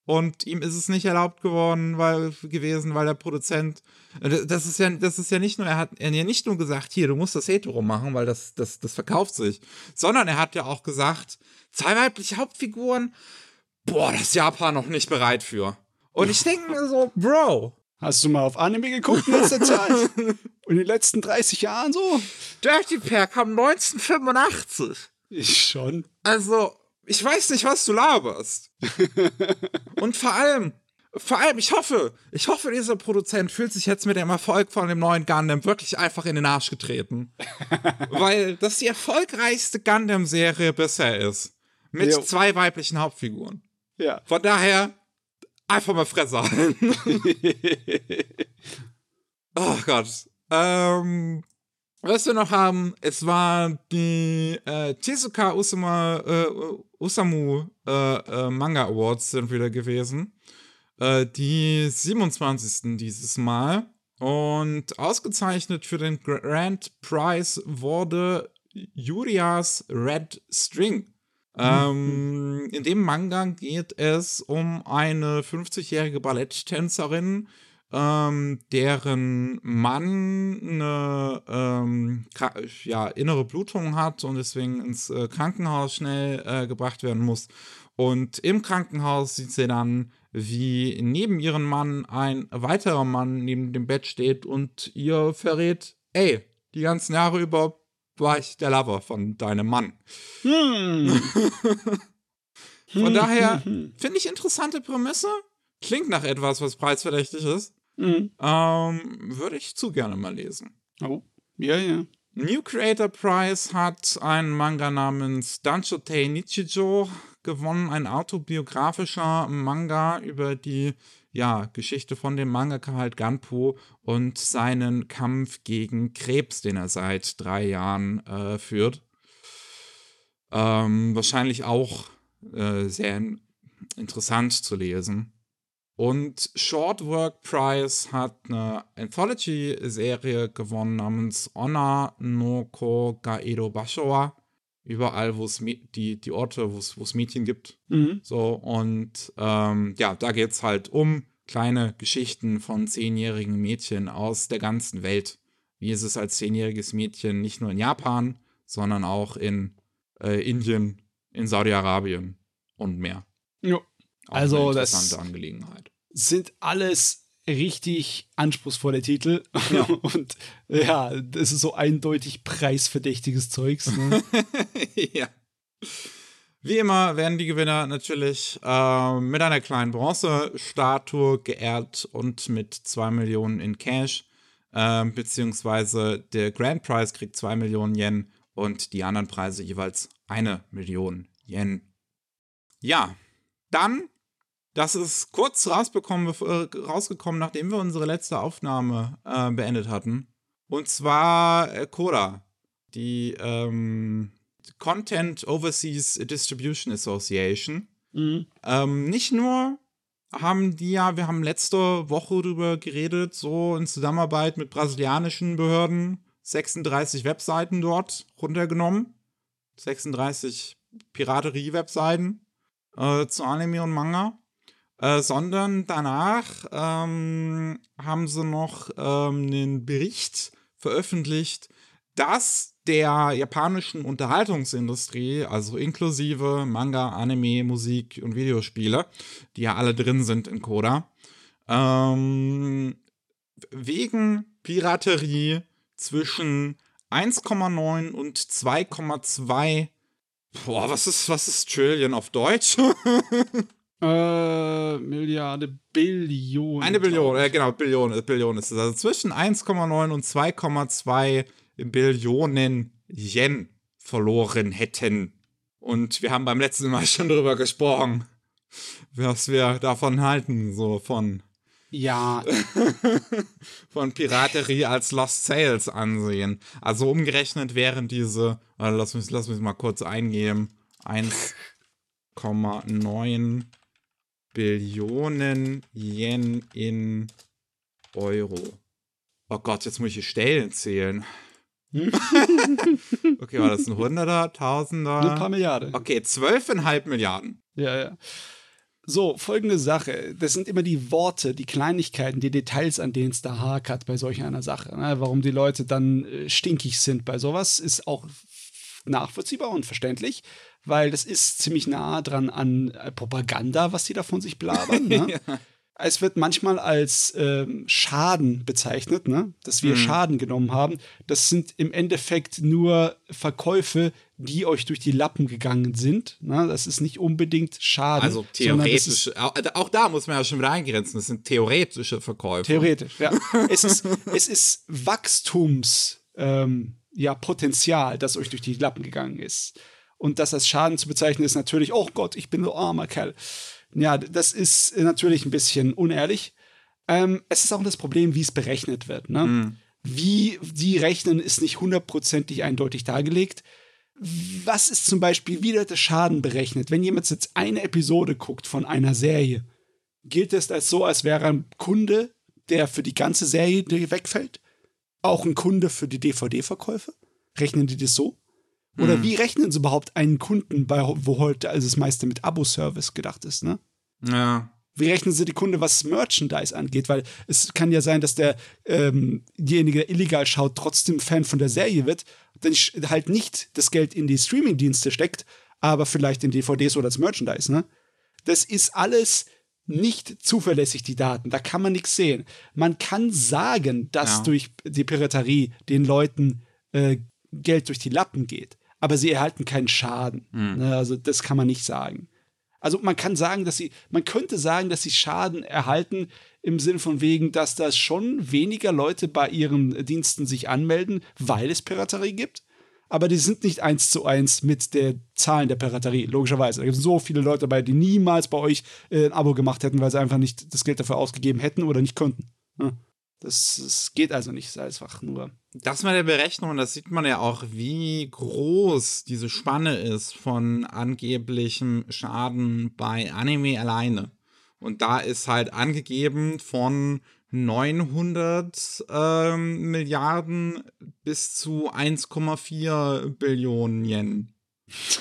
Und ihm ist es nicht erlaubt geworden, weil gewesen, weil der Produzent. äh, Das ist ja, das ist ja nicht nur, er hat er ja nicht nur gesagt, hier, du musst das hetero machen, weil das, das, das verkauft sich, sondern er hat ja auch gesagt, zwei weibliche Hauptfiguren, boah, das ist Japan noch nicht bereit für. Und ich denke mir so, Bro, Hast du mal auf Anime geguckt in letzter Zeit? Und in den letzten 30 Jahren so? Dirty Pair kam 1985. Ich schon. Also, ich weiß nicht, was du laberst. Und vor allem, vor allem, ich hoffe, ich hoffe, dieser Produzent fühlt sich jetzt mit dem Erfolg von dem neuen Gundam wirklich einfach in den Arsch getreten. Weil das die erfolgreichste Gundam-Serie bisher ist. Mit Jo. zwei weiblichen Hauptfiguren. Ja. Von daher, einfach mal Fresse halten. oh Gott. Ähm, was wir noch haben, es war die äh, Tezuka Usama, äh, Usamu äh, äh, Manga Awards sind wieder gewesen. Äh, die 27. dieses Mal. Und ausgezeichnet für den Grand Prize wurde Yurias Red String. Ähm, in dem Manga geht es um eine 50-jährige Balletttänzerin, ähm, deren Mann eine ähm, ja, innere Blutung hat und deswegen ins äh, Krankenhaus schnell äh, gebracht werden muss. Und im Krankenhaus sieht sie dann, wie neben ihrem Mann ein weiterer Mann neben dem Bett steht und ihr verrät, ey, die ganzen Jahre über war ich der Lover von deinem Mann. Hm. Von daher finde ich interessante Prämisse. Klingt nach etwas, was preisverdächtig ist. Hm. Ähm, Würde ich zu gerne mal lesen. Oh. Ja, ja. New Creator Prize hat einen Manga namens Danshotei Nichijo gewonnen, ein autobiografischer Manga über die ja, Geschichte von dem Mangaka halt Ganpo und seinen Kampf gegen Krebs, den er seit drei Jahren äh, führt. Ähm, wahrscheinlich auch äh, sehr in- interessant zu lesen. Und Short Work Prize hat eine Anthology-Serie gewonnen namens Onna no Ko Gaedo Bashowa. Überall, wo es die, die Orte, wo es wo es Mädchen gibt. Mhm. So, und ähm, ja, da geht es halt um kleine Geschichten von zehnjährigen Mädchen aus der ganzen Welt. Wie ist es als zehnjähriges Mädchen nicht nur in Japan, sondern auch in äh, Indien, in Saudi-Arabien und mehr. Ja. Auch Also, eine das- interessante Angelegenheit. Sind alles richtig anspruchsvolle Titel. Ja. Und ja, das ist so eindeutig preisverdächtiges Zeugs. Ne? ja. Wie immer werden die Gewinner natürlich äh, mit einer kleinen Bronzestatue geehrt und mit 2 Millionen in Cash. ähm, beziehungsweise der Grand Prize kriegt 2 Millionen Yen und die anderen Preise jeweils eine Million Yen. Ja, dann, das ist kurz rausbekommen, äh, rausgekommen, nachdem wir unsere letzte Aufnahme äh, beendet hatten. Und zwar äh, Coda, die ähm, Content Overseas Distribution Association. Mhm. Ähm, nicht nur haben die ja, wir haben letzte Woche darüber geredet, so in Zusammenarbeit mit brasilianischen Behörden, 36 Webseiten dort runtergenommen. 36 Piraterie-Webseiten äh, zu Anime und Manga. Äh, sondern danach ähm, haben sie noch ähm, einen Bericht veröffentlicht, dass der japanischen Unterhaltungsindustrie, also inklusive Manga, Anime, Musik und Videospiele, die ja alle drin sind in Coda, ähm, wegen Piraterie zwischen 1,9 und 2,2 Boah, was ist, was ist Trillion auf Deutsch? äh, Milliarde, Billion. Eine Billion, äh, genau, Billion, Billion ist es. Also zwischen 1,9 und 2,2 Billionen Yen verloren hätten. Und wir haben beim letzten Mal schon darüber gesprochen, was wir davon halten, so von. Ja. von Piraterie als Lost Sales ansehen. Also umgerechnet wären diese, also lass mich, lass mich mal kurz eingeben, 1,9 Billionen Yen in Euro. Oh Gott, jetzt muss ich die Stellen zählen. okay, war das ein Hunderter, Tausender? Ein paar Milliarden. Okay, zwölfeinhalb Milliarden. Ja, ja. So, folgende Sache. Das sind immer die Worte, die Kleinigkeiten, die Details, an denen es da hakert bei solch einer Sache. Ne? Warum die Leute dann äh, stinkig sind bei sowas, ist auch nachvollziehbar und verständlich, weil das ist ziemlich nah dran an äh, Propaganda, was die da von sich blabbern. Ne? ja. Es wird manchmal als ähm, Schaden bezeichnet, ne? dass wir mhm. Schaden genommen haben. Das sind im Endeffekt nur Verkäufe, die euch durch die Lappen gegangen sind. Ne? Das ist nicht unbedingt Schaden. Also theoretisch, auch, äh, auch, da muss man ja schon wieder eingrenzen, das sind theoretische Verkäufe. Theoretisch, ja. es, ist, es ist Wachstums, ähm, ja, Potenzial, das euch durch die Lappen gegangen ist. Und das als Schaden zu bezeichnen, ist natürlich, oh Gott, ich bin so armer Kerl. Ja, das ist natürlich ein bisschen unehrlich. Ähm, es ist auch das Problem, wie es berechnet wird. Ne? Mhm. Wie die rechnen, ist nicht hundertprozentig eindeutig dargelegt. Was ist zum Beispiel, wie wird der Schaden berechnet? Wenn jemand jetzt eine Episode guckt von einer Serie, gilt es als so, als wäre ein Kunde, der für die ganze Serie wegfällt? Auch ein Kunde für die DVD-Verkäufe? Rechnen die das so? Oder mhm. wie rechnen sie überhaupt einen Kunden, bei, wo heute also das meiste mit Abo-Service gedacht ist, ne? Ja. Wie rechnen sie die Kunde, was Merchandise angeht? Weil es kann ja sein, dass der ähm, derjenige, der illegal schaut, trotzdem Fan von der Serie wird, dann halt nicht das Geld in die Streaming-Dienste steckt, aber vielleicht in DVDs oder das Merchandise, ne? Das ist alles nicht zuverlässig, die Daten. Da kann man nichts sehen. Man kann sagen, dass ja. durch die Piraterie den Leuten äh, Geld durch die Lappen geht aber sie erhalten keinen Schaden. Mhm. Also das kann man nicht sagen. Also man kann sagen, dass sie, man könnte sagen, dass sie Schaden erhalten im Sinne von wegen, dass da schon weniger Leute bei ihren Diensten sich anmelden, weil es Piraterie gibt. Aber die sind nicht eins zu eins mit den Zahlen der Piraterie, logischerweise. Da gibt es so viele Leute dabei, die niemals bei euch äh, ein Abo gemacht hätten, weil sie einfach nicht das Geld dafür ausgegeben hätten oder nicht konnten. Ja. Das, das geht also nicht, einfach nur. Das mit der Berechnung, das sieht man ja auch, wie groß diese Spanne ist von angeblichem Schaden bei Anime alleine. Und da ist halt angegeben von 900 ähm, Milliarden bis zu 1,4 Billionen Yen.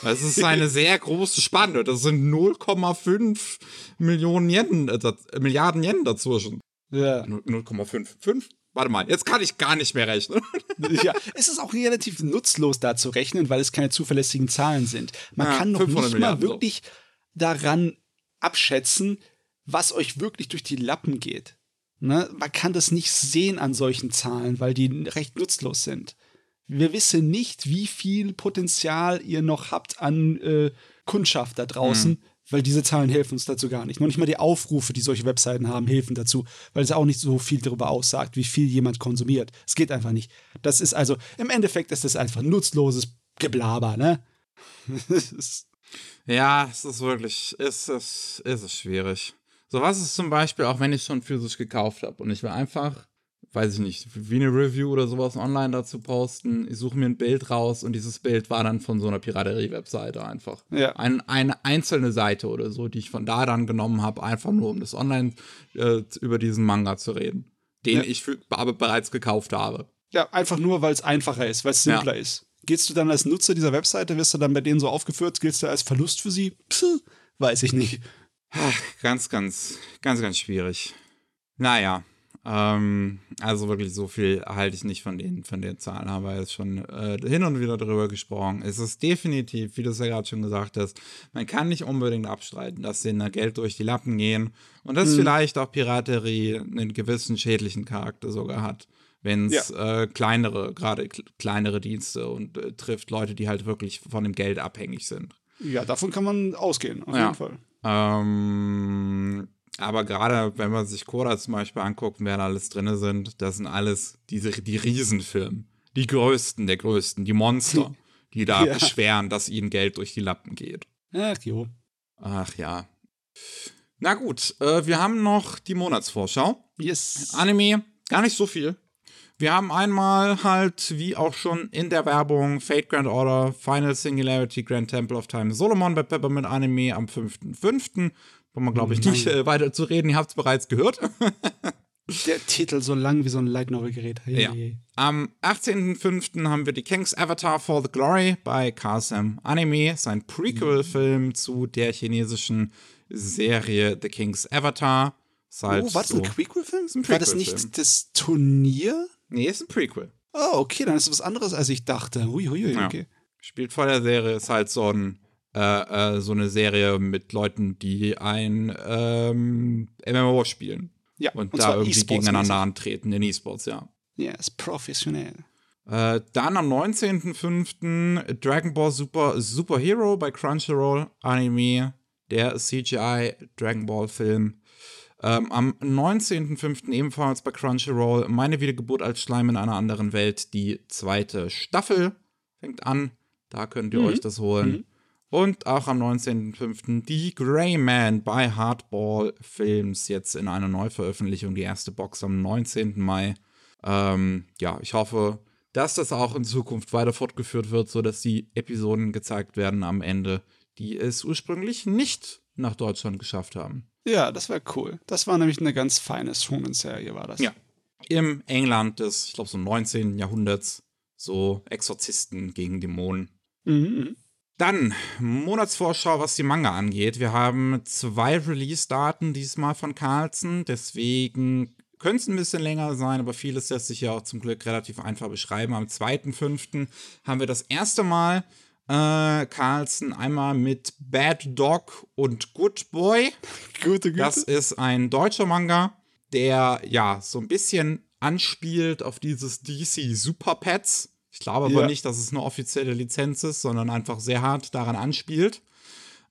Das ist eine sehr große Spanne. Das sind 0,5 Millionen Yen, äh, Milliarden Yen dazwischen. Ja. 0,55? Warte mal, jetzt kann ich gar nicht mehr rechnen. ja, es ist auch relativ nutzlos da zu rechnen, weil es keine zuverlässigen Zahlen sind. Man ja, kann noch nicht mal wirklich so. daran abschätzen, was euch wirklich durch die Lappen geht. Ne? Man kann das nicht sehen an solchen Zahlen, weil die recht nutzlos sind. Wir wissen nicht, wie viel Potenzial ihr noch habt an äh, Kundschaft da draußen, mhm weil diese Zahlen helfen uns dazu gar nicht. Noch nicht mal die Aufrufe, die solche Webseiten haben, helfen dazu, weil es auch nicht so viel darüber aussagt, wie viel jemand konsumiert. Es geht einfach nicht. Das ist also, im Endeffekt ist das einfach nutzloses Geblaber, ne? ja, es ist wirklich, es ist, es ist schwierig. So was ist zum Beispiel, auch wenn ich schon physisch gekauft habe und ich will einfach weiß ich nicht, wie eine Review oder sowas online dazu posten. Ich suche mir ein Bild raus und dieses Bild war dann von so einer Piraterie-Webseite einfach. Ja. Ein, eine einzelne Seite oder so, die ich von da dann genommen habe, einfach nur um das online äh, über diesen Manga zu reden, den ja. ich für, aber bereits gekauft habe. Ja, einfach nur, weil es einfacher ist, weil es simpler ja. ist. Gehst du dann als Nutzer dieser Webseite, wirst du dann bei denen so aufgeführt, giltst du als Verlust für sie? Pff, weiß ich nicht. Ach, ganz, ganz, ganz, ganz schwierig. Naja, ähm, also wirklich so viel halte ich nicht von den, von den Zahlen, haben wir jetzt schon äh, hin und wieder darüber gesprochen. Es ist definitiv, wie du es ja gerade schon gesagt hast, man kann nicht unbedingt abstreiten, dass denen da Geld durch die Lappen gehen und dass mhm. vielleicht auch Piraterie einen gewissen schädlichen Charakter sogar hat wenn es ja. äh, kleinere, gerade kleinere Dienste und äh, trifft Leute, die halt wirklich von dem Geld abhängig sind. Ja, davon kann man ausgehen, auf ja. jeden Fall. Ähm, aber gerade wenn man sich Koda zum Beispiel anguckt, wer da alles drin sind, das sind alles diese, die Riesenfirmen. Die größten der größten, die Monster, die da ja. beschweren, dass ihnen Geld durch die Lappen geht. Ach jo. Ach ja. Na gut, äh, wir haben noch die Monatsvorschau. Yes. Anime, gar nicht so viel. Wir haben einmal halt, wie auch schon in der Werbung, Fate Grand Order, Final Singularity Grand Temple of Time Solomon bei Peppermint Anime am 5.5. Wollen wir, glaube ich, nicht äh, weiter zu reden. Ihr habt es bereits gehört. Der Titel so lang wie so ein Light Novel Gerät. Hey. Ja. Am 18.05. haben wir die King's Avatar for the Glory bei KSM Anime, sein Prequel-Film mhm. zu der chinesischen Serie The King's Avatar. Halt oh, war das so ein Prequel-Film? Prequel war das nicht das Turnier? Nee, ist ein Prequel. Oh, okay, dann ist es was anderes, als ich dachte. Hui, hui, hui, okay. Ja. Spielt vor der Serie, ist halt so ein äh, äh, so eine Serie mit Leuten, die ein ähm, MMO spielen. Ja, und, und da irgendwie e gegeneinander antreten in E-Sports, ja. Ja, ist professionell. Äh, dann am 19.05. Dragon Ball Super Super Hero bei Crunchyroll Anime, der CGI Dragon Ball Film. Ähm, am 19.05. ebenfalls bei Crunchyroll Meine Wiedergeburt als Schleim in einer anderen Welt, die zweite Staffel fängt an. Da könnt ihr mhm. euch das holen. Mhm. Und auch am 19.05. die Greyman bei Hardball Films jetzt in einer Neuveröffentlichung, die erste Box am 19. Mai. Ähm, ja, ich hoffe, dass das auch in Zukunft weiter fortgeführt wird, sodass die Episoden gezeigt werden am Ende, die es ursprünglich nicht nach Deutschland geschafft haben. Ja, das wäre cool. Das war nämlich eine ganz feine Shonen-Serie, war das. Ja. Im England des, ich glaube, so 19. Jahrhunderts, so Exorzisten gegen Dämonen. Mhm. Dann Monatsvorschau, was die Manga angeht. Wir haben zwei Release-Daten diesmal von Carlsen, deswegen könnte es ein bisschen länger sein, aber vieles lässt sich ja auch zum Glück relativ einfach beschreiben. Am 2.5. haben wir das erste Mal äh, Carlsen einmal mit Bad Dog und Good Boy. Gute, gute. Das ist ein deutscher Manga, der ja so ein bisschen anspielt auf dieses DC Super Pets ich glaube aber ja. nicht, dass es eine offizielle Lizenz ist, sondern einfach sehr hart daran anspielt.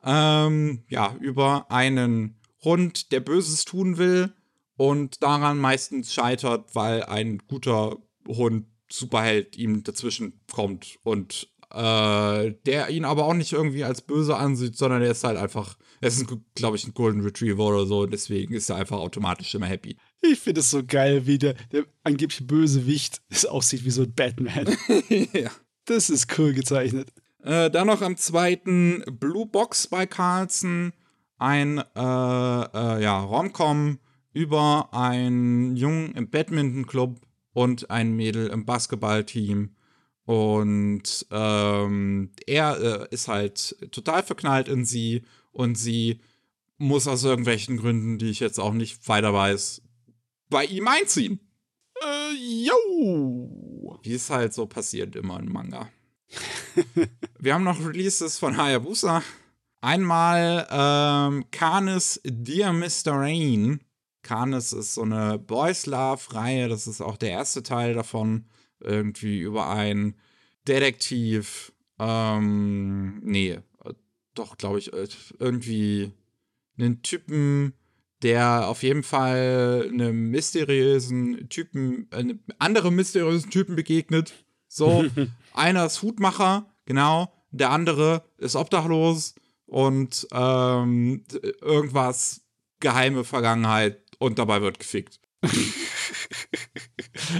Ähm, ja, über einen Hund, der Böses tun will und daran meistens scheitert, weil ein guter Hund Superheld ihm dazwischen kommt und äh, der ihn aber auch nicht irgendwie als böse ansieht, sondern er ist halt einfach, er ist, glaube ich, ein Golden Retriever oder so, deswegen ist er einfach automatisch immer happy. Ich finde es so geil, wie der, der angeblich Bösewicht es aussieht wie so ein Batman. ja. Das ist cool gezeichnet. Äh, dann noch am zweiten Blue Box bei Carlson. Ein äh, äh, ja, Romcom über einen Jungen im Badminton-Club und ein Mädel im Basketballteam. Und ähm, er äh, ist halt total verknallt in sie und sie muss aus irgendwelchen Gründen, die ich jetzt auch nicht weiter weiß, bei ihm einziehen. Äh, yo. Wie es halt so passiert immer in Manga. Wir haben noch Releases von Hayabusa. Einmal ähm, Canis Dear Mr. Rain. Canis ist so eine Boys Love-Reihe. Das ist auch der erste Teil davon. Irgendwie über einen Detektiv. Ähm, nee, doch, glaube ich, äh, irgendwie einen Typen, der auf jeden Fall einem mysteriösen Typen, äh, andere mysteriösen Typen begegnet. So, einer ist Hutmacher, genau, der andere ist obdachlos und ähm, irgendwas geheime Vergangenheit und dabei wird gefickt.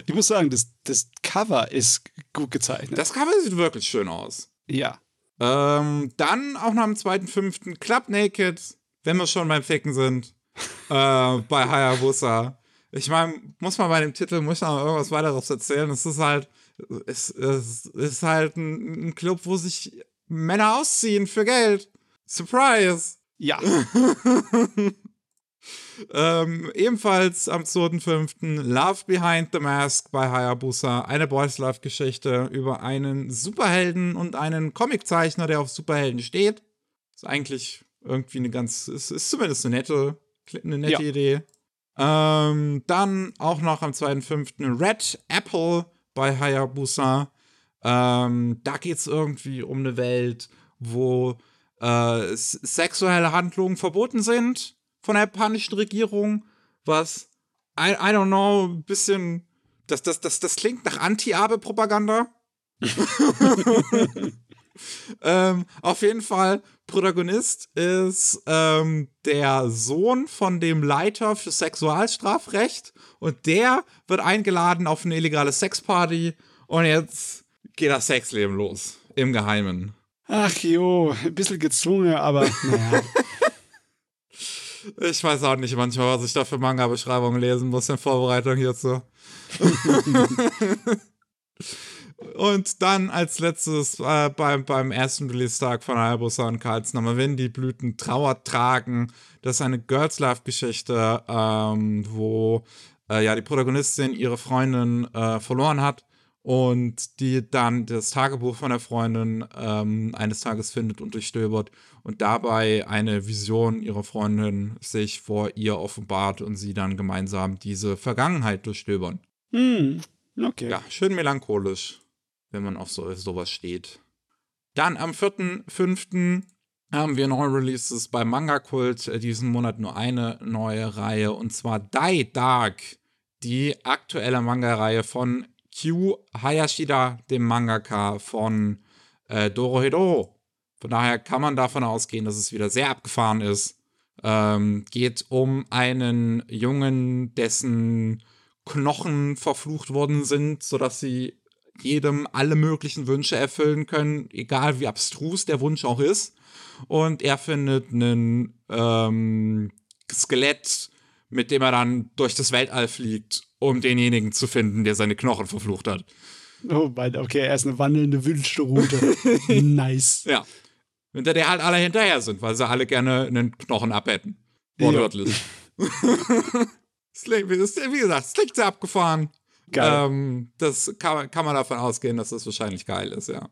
ich muss sagen, das, das Cover ist gut gezeichnet. Das Cover sieht wirklich schön aus. Ja. Ähm, dann auch noch am 2.5. Club Naked, wenn wir schon beim Ficken sind, äh, bei Hayabusa. Ich meine, muss man bei dem Titel, muss man irgendwas weiteres erzählen. Es ist halt, es, es ist halt ein, ein Club, wo sich Männer ausziehen für Geld. Surprise! Ja. ähm, ebenfalls am 2.5. Love Behind the Mask bei Hayabusa. Eine Boys Love Geschichte über einen Superhelden und einen Comiczeichner, der auf Superhelden steht. Ist eigentlich irgendwie eine ganz, ist, ist zumindest eine nette, eine nette ja. Idee. Ähm, dann auch noch am 2.5. Red Apple bei Hayabusa. Ähm, da geht es irgendwie um eine Welt, wo äh, sexuelle Handlungen verboten sind von der japanischen Regierung, was, I, I don't know, ein bisschen, das, das, das, das klingt nach Anti-Abe-Propaganda. ähm, auf jeden Fall, Protagonist ist ähm, der Sohn von dem Leiter für Sexualstrafrecht und der wird eingeladen auf eine illegale Sexparty und jetzt geht das Sexleben los. Im Geheimen. Ach jo, ein bisschen gezwungen, aber naja. Ich weiß auch nicht manchmal, was ich da für Manga-Beschreibungen lesen muss in Vorbereitung hierzu. Und dann als letztes äh, beim, beim ersten Release-Tag von Hayabusa und Karlsname, wenn die Blüten Trauer tragen. Das ist eine Girls Life-Geschichte, ähm, wo äh, ja die Protagonistin ihre Freundin äh, verloren hat und die dann das Tagebuch von der Freundin ähm, eines Tages findet und durchstöbert und dabei eine Vision ihrer Freundin sich vor ihr offenbart und sie dann gemeinsam diese Vergangenheit durchstöbern. Hm, okay. Ja, schön melancholisch, wenn man auf so, sowas steht. Dann am 4.5. haben wir neue Releases bei Manga Kult. Äh, diesen Monat nur eine neue Reihe und zwar Die Dark, die aktuelle Manga-Reihe von Q Hayashida, dem Mangaka von äh, Dorohedoro. Von daher kann man davon ausgehen, dass es wieder sehr abgefahren ist. Ähm, geht um einen Jungen, dessen Knochen verflucht worden sind, sodass sie jedem alle möglichen Wünsche erfüllen können, egal wie abstrus der Wunsch auch ist. Und er findet einen ähm, Skelett, mit dem er dann durch das Weltall fliegt um denjenigen zu finden, der seine Knochen verflucht hat. Oh mein, okay, er ist eine wandelnde Wünschelrute. nice. Ja. Hinter der halt alle hinterher sind, weil sie alle gerne einen Knochen abhätten. Wortwörtlich. wie gesagt, es klingt sehr abgefahren. Geil. Ähm, das kann, kann, man davon ausgehen, dass das wahrscheinlich geil ist, ja.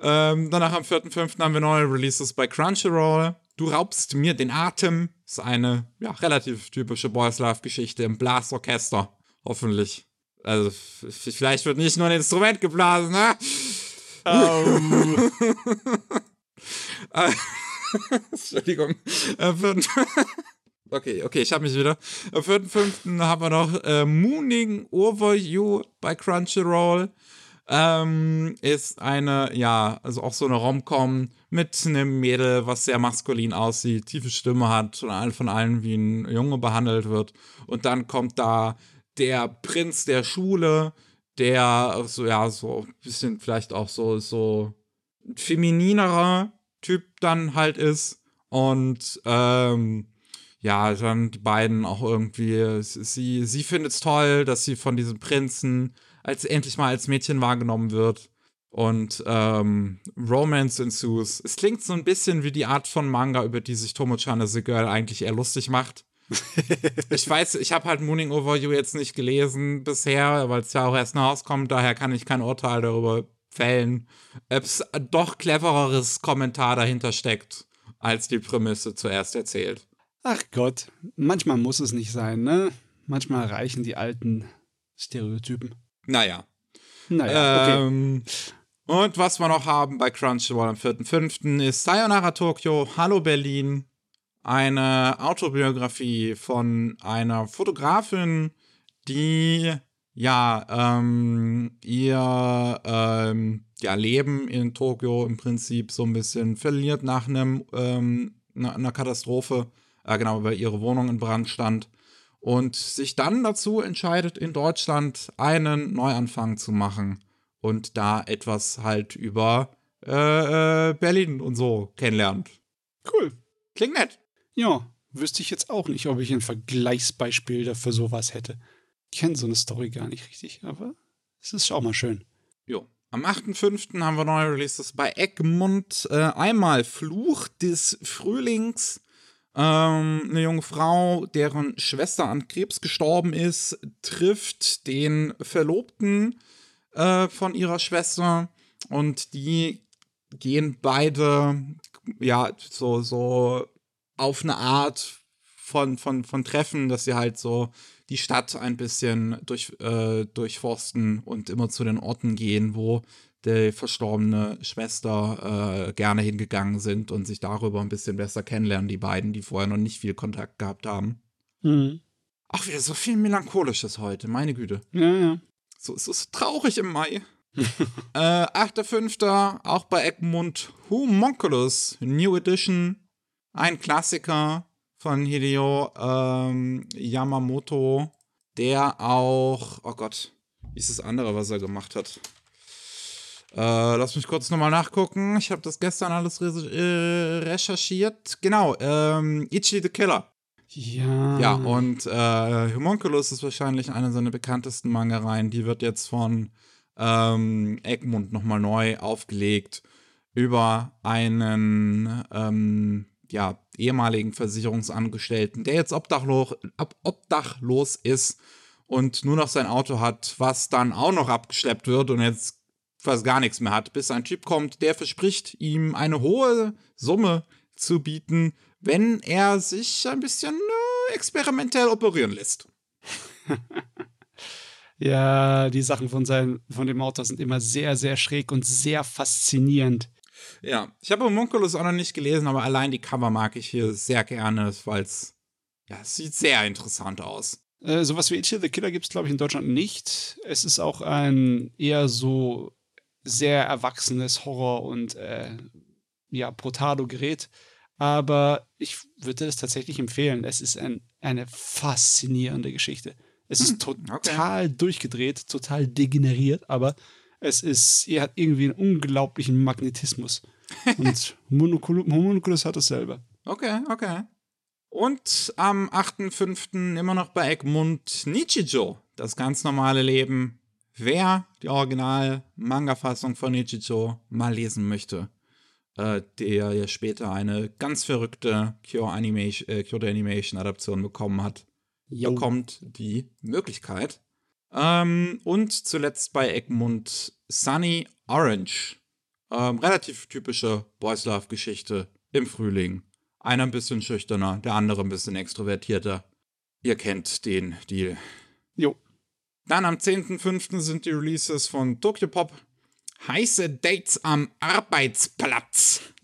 Ähm, danach am 4.5. haben wir neue Releases bei Crunchyroll. Du raubst mir den Atem. Ist eine ja, relativ typische Boys Love-Geschichte im Blasorchester. Hoffentlich. Also, vielleicht wird nicht nur ein Instrument geblasen, ne? Oh. Entschuldigung. Okay, okay, ich habe mich wieder. Am 4.5. haben wir noch äh, Mooning Over You bei Crunchyroll. Ähm, ist eine, ja, also auch so eine Romcom mit einem Mädel, was sehr maskulin aussieht, tiefe Stimme hat und von allen wie ein Junge behandelt wird. Und dann kommt da der Prinz der Schule, der so, ja, so ein bisschen vielleicht auch so, so femininerer Typ dann halt ist. Und, ähm, ja, dann die beiden auch irgendwie, sie, sie findet es toll, dass sie von diesem Prinzen als endlich mal als Mädchen wahrgenommen wird. Und ähm, Romance ensues. Es klingt so ein bisschen wie die Art von Manga, über die sich Tomo-chan as a Girl eigentlich eher lustig macht. ich weiß, ich habe halt Mooning Over You jetzt nicht gelesen bisher, weil es ja auch erst rauskommt, daher kann ich kein Urteil darüber fällen, ob es doch clevereres Kommentar dahinter steckt, als die Prämisse zuerst erzählt. Ach Gott, manchmal muss es nicht sein, ne? Manchmal reichen die alten Stereotypen. Naja. Naja, okay. Und was wir noch haben bei Crunchyroll am 4.5. ist Sayonara Tokyo, Hallo Berlin. Eine Autobiografie von einer Fotografin, die ja ähm, ihr ähm, ja, Leben in Tokio im Prinzip so ein bisschen verliert nach einem ähm, einer Katastrophe, äh, genau, weil ihre Wohnung in Brand stand und sich dann dazu entscheidet, in Deutschland einen Neuanfang zu machen und da etwas halt über äh, äh, Berlin und so kennenlernt. Cool. Klingt nett. Ja, wüsste ich jetzt auch nicht, ob ich ein Vergleichsbeispiel dafür sowas hätte. Ich kenne so eine Story gar nicht richtig, aber es ist auch mal schön. Jo. Am 8.5. haben wir neue Releases bei Egmont. Äh, einmal Fluch des Frühlings. Ähm, eine junge Frau, deren Schwester an Krebs gestorben ist, trifft den Verlobten äh, von ihrer Schwester und die gehen beide ja so so auf eine Art von von von Treffen, dass sie halt so die Stadt ein bisschen durch, äh, durchforsten und immer zu den Orten gehen, wo die verstorbene Schwester äh, gerne hingegangen sind und sich darüber ein bisschen besser kennenlernen, die beiden, die vorher noch nicht viel Kontakt gehabt haben. Mhm. Ach, wieder so viel Melancholisches heute, meine Güte. Ja, ja. So ist es traurig im Mai. äh, 8.5. auch bei Egmont Homunculus New Edition. Ein Klassiker von Hideo ähm, Yamamoto, der auch, oh Gott, wie ist das andere, was er gemacht hat? Äh, lass mich kurz nochmal nachgucken. Ich habe das gestern alles äh, recherchiert. Genau, ähm, Ichi the Killer. Ja. Ja, und äh, Homunculus ist wahrscheinlich eine seiner bekanntesten Mangereien. Die wird jetzt von ähm, Egmont nochmal neu aufgelegt über einen ähm, ja, ehemaligen Versicherungsangestellten, der jetzt obdachlos, obdachlos ist und nur noch sein Auto hat, was dann auch noch abgeschleppt wird und jetzt fast gar nichts mehr hat, bis ein Typ kommt, der verspricht, ihm eine hohe Summe zu bieten, wenn er sich ein bisschen äh, experimentell operieren lässt. ja, die Sachen von, seinem, von dem Autor sind immer sehr, sehr schräg und sehr faszinierend. Ja, ich habe Homunculus auch noch nicht gelesen, aber allein die Cover mag ich hier sehr gerne, weil es ja, sieht sehr interessant aus. Äh, sowas wie Itchy the Killer gibt es, glaube ich, in Deutschland nicht. Es ist auch ein eher so sehr erwachsenes Horror- und äh, ja, Brutalo-Gerät. Aber ich würde das tatsächlich empfehlen. Es ist ein, eine faszinierende Geschichte. Es ist hm, total okay. durchgedreht, total degeneriert, aber es ist, er hat irgendwie einen unglaublichen Magnetismus. Und Homunculus hat es selber. Okay, okay. Und am 8.5. immer noch bei Egmont Nichijo, das ganz normale Leben. Wer die Original-Manga-Fassung von Nichijo mal lesen möchte, äh, der ja später eine ganz verrückte Kyoto Animation, äh, Animation Adaption bekommen hat, jo. bekommt die Möglichkeit. Ähm, und zuletzt bei Egmont Sunny Orange. Ähm, relativ typische Boys Love Geschichte im Frühling. Einer ein bisschen schüchterner, der andere ein bisschen extrovertierter. Ihr kennt den Deal. Jo. Dann am 10.05. sind die Releases von Tokyo Pop. Heiße Dates am Arbeitsplatz.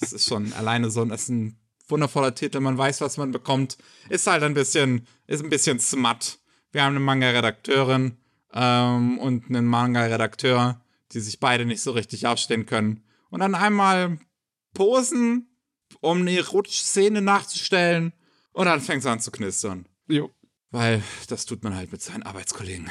das ist schon alleine so das ist ein wundervoller Titel. Man weiß, was man bekommt. Ist halt ein bisschen, ist ein bisschen smut. Wir haben eine Manga-Redakteurin ähm, und einen Manga-Redakteur, die sich beide nicht so richtig aufstehen können. Und dann einmal posen, um eine erotische Szene nachzustellen. Und dann fängt es an zu knistern. Jo. Weil das tut man halt mit seinen Arbeitskollegen.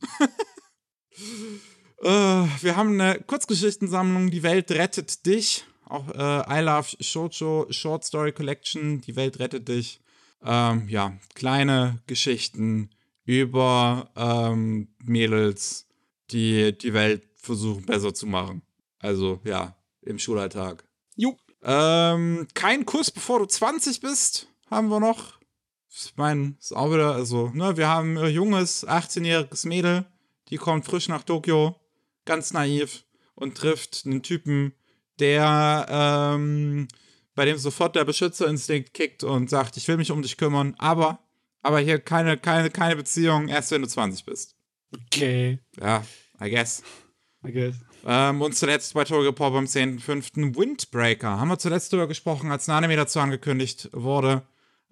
äh, wir haben eine Kurzgeschichtensammlung, Die Welt rettet dich. Auch äh, I Love Shoujo Short Story Collection, Die Welt rettet dich. Ähm, ja, kleine Geschichten über ähm, Mädels, die die Welt versuchen besser zu machen. Also ja, im Schulalltag. Jo. Ähm, kein Kuss, bevor du 20 bist, haben wir noch. Ich meine, ist auch wieder, also, ne, wir haben ein junges, 18-jähriges Mädel, die kommt frisch nach Tokio, ganz naiv und trifft einen Typen, der, ähm, bei dem sofort der Beschützerinstinkt kickt und sagt, ich will mich um dich kümmern, aber aber hier keine, keine, keine Beziehung, erst wenn du 20 bist. Okay. Ja, I guess. I guess. Ähm, und zuletzt bei Tokyo Pop am 10.5. Windbreaker. Haben wir zuletzt darüber gesprochen, als ein Anime dazu angekündigt wurde.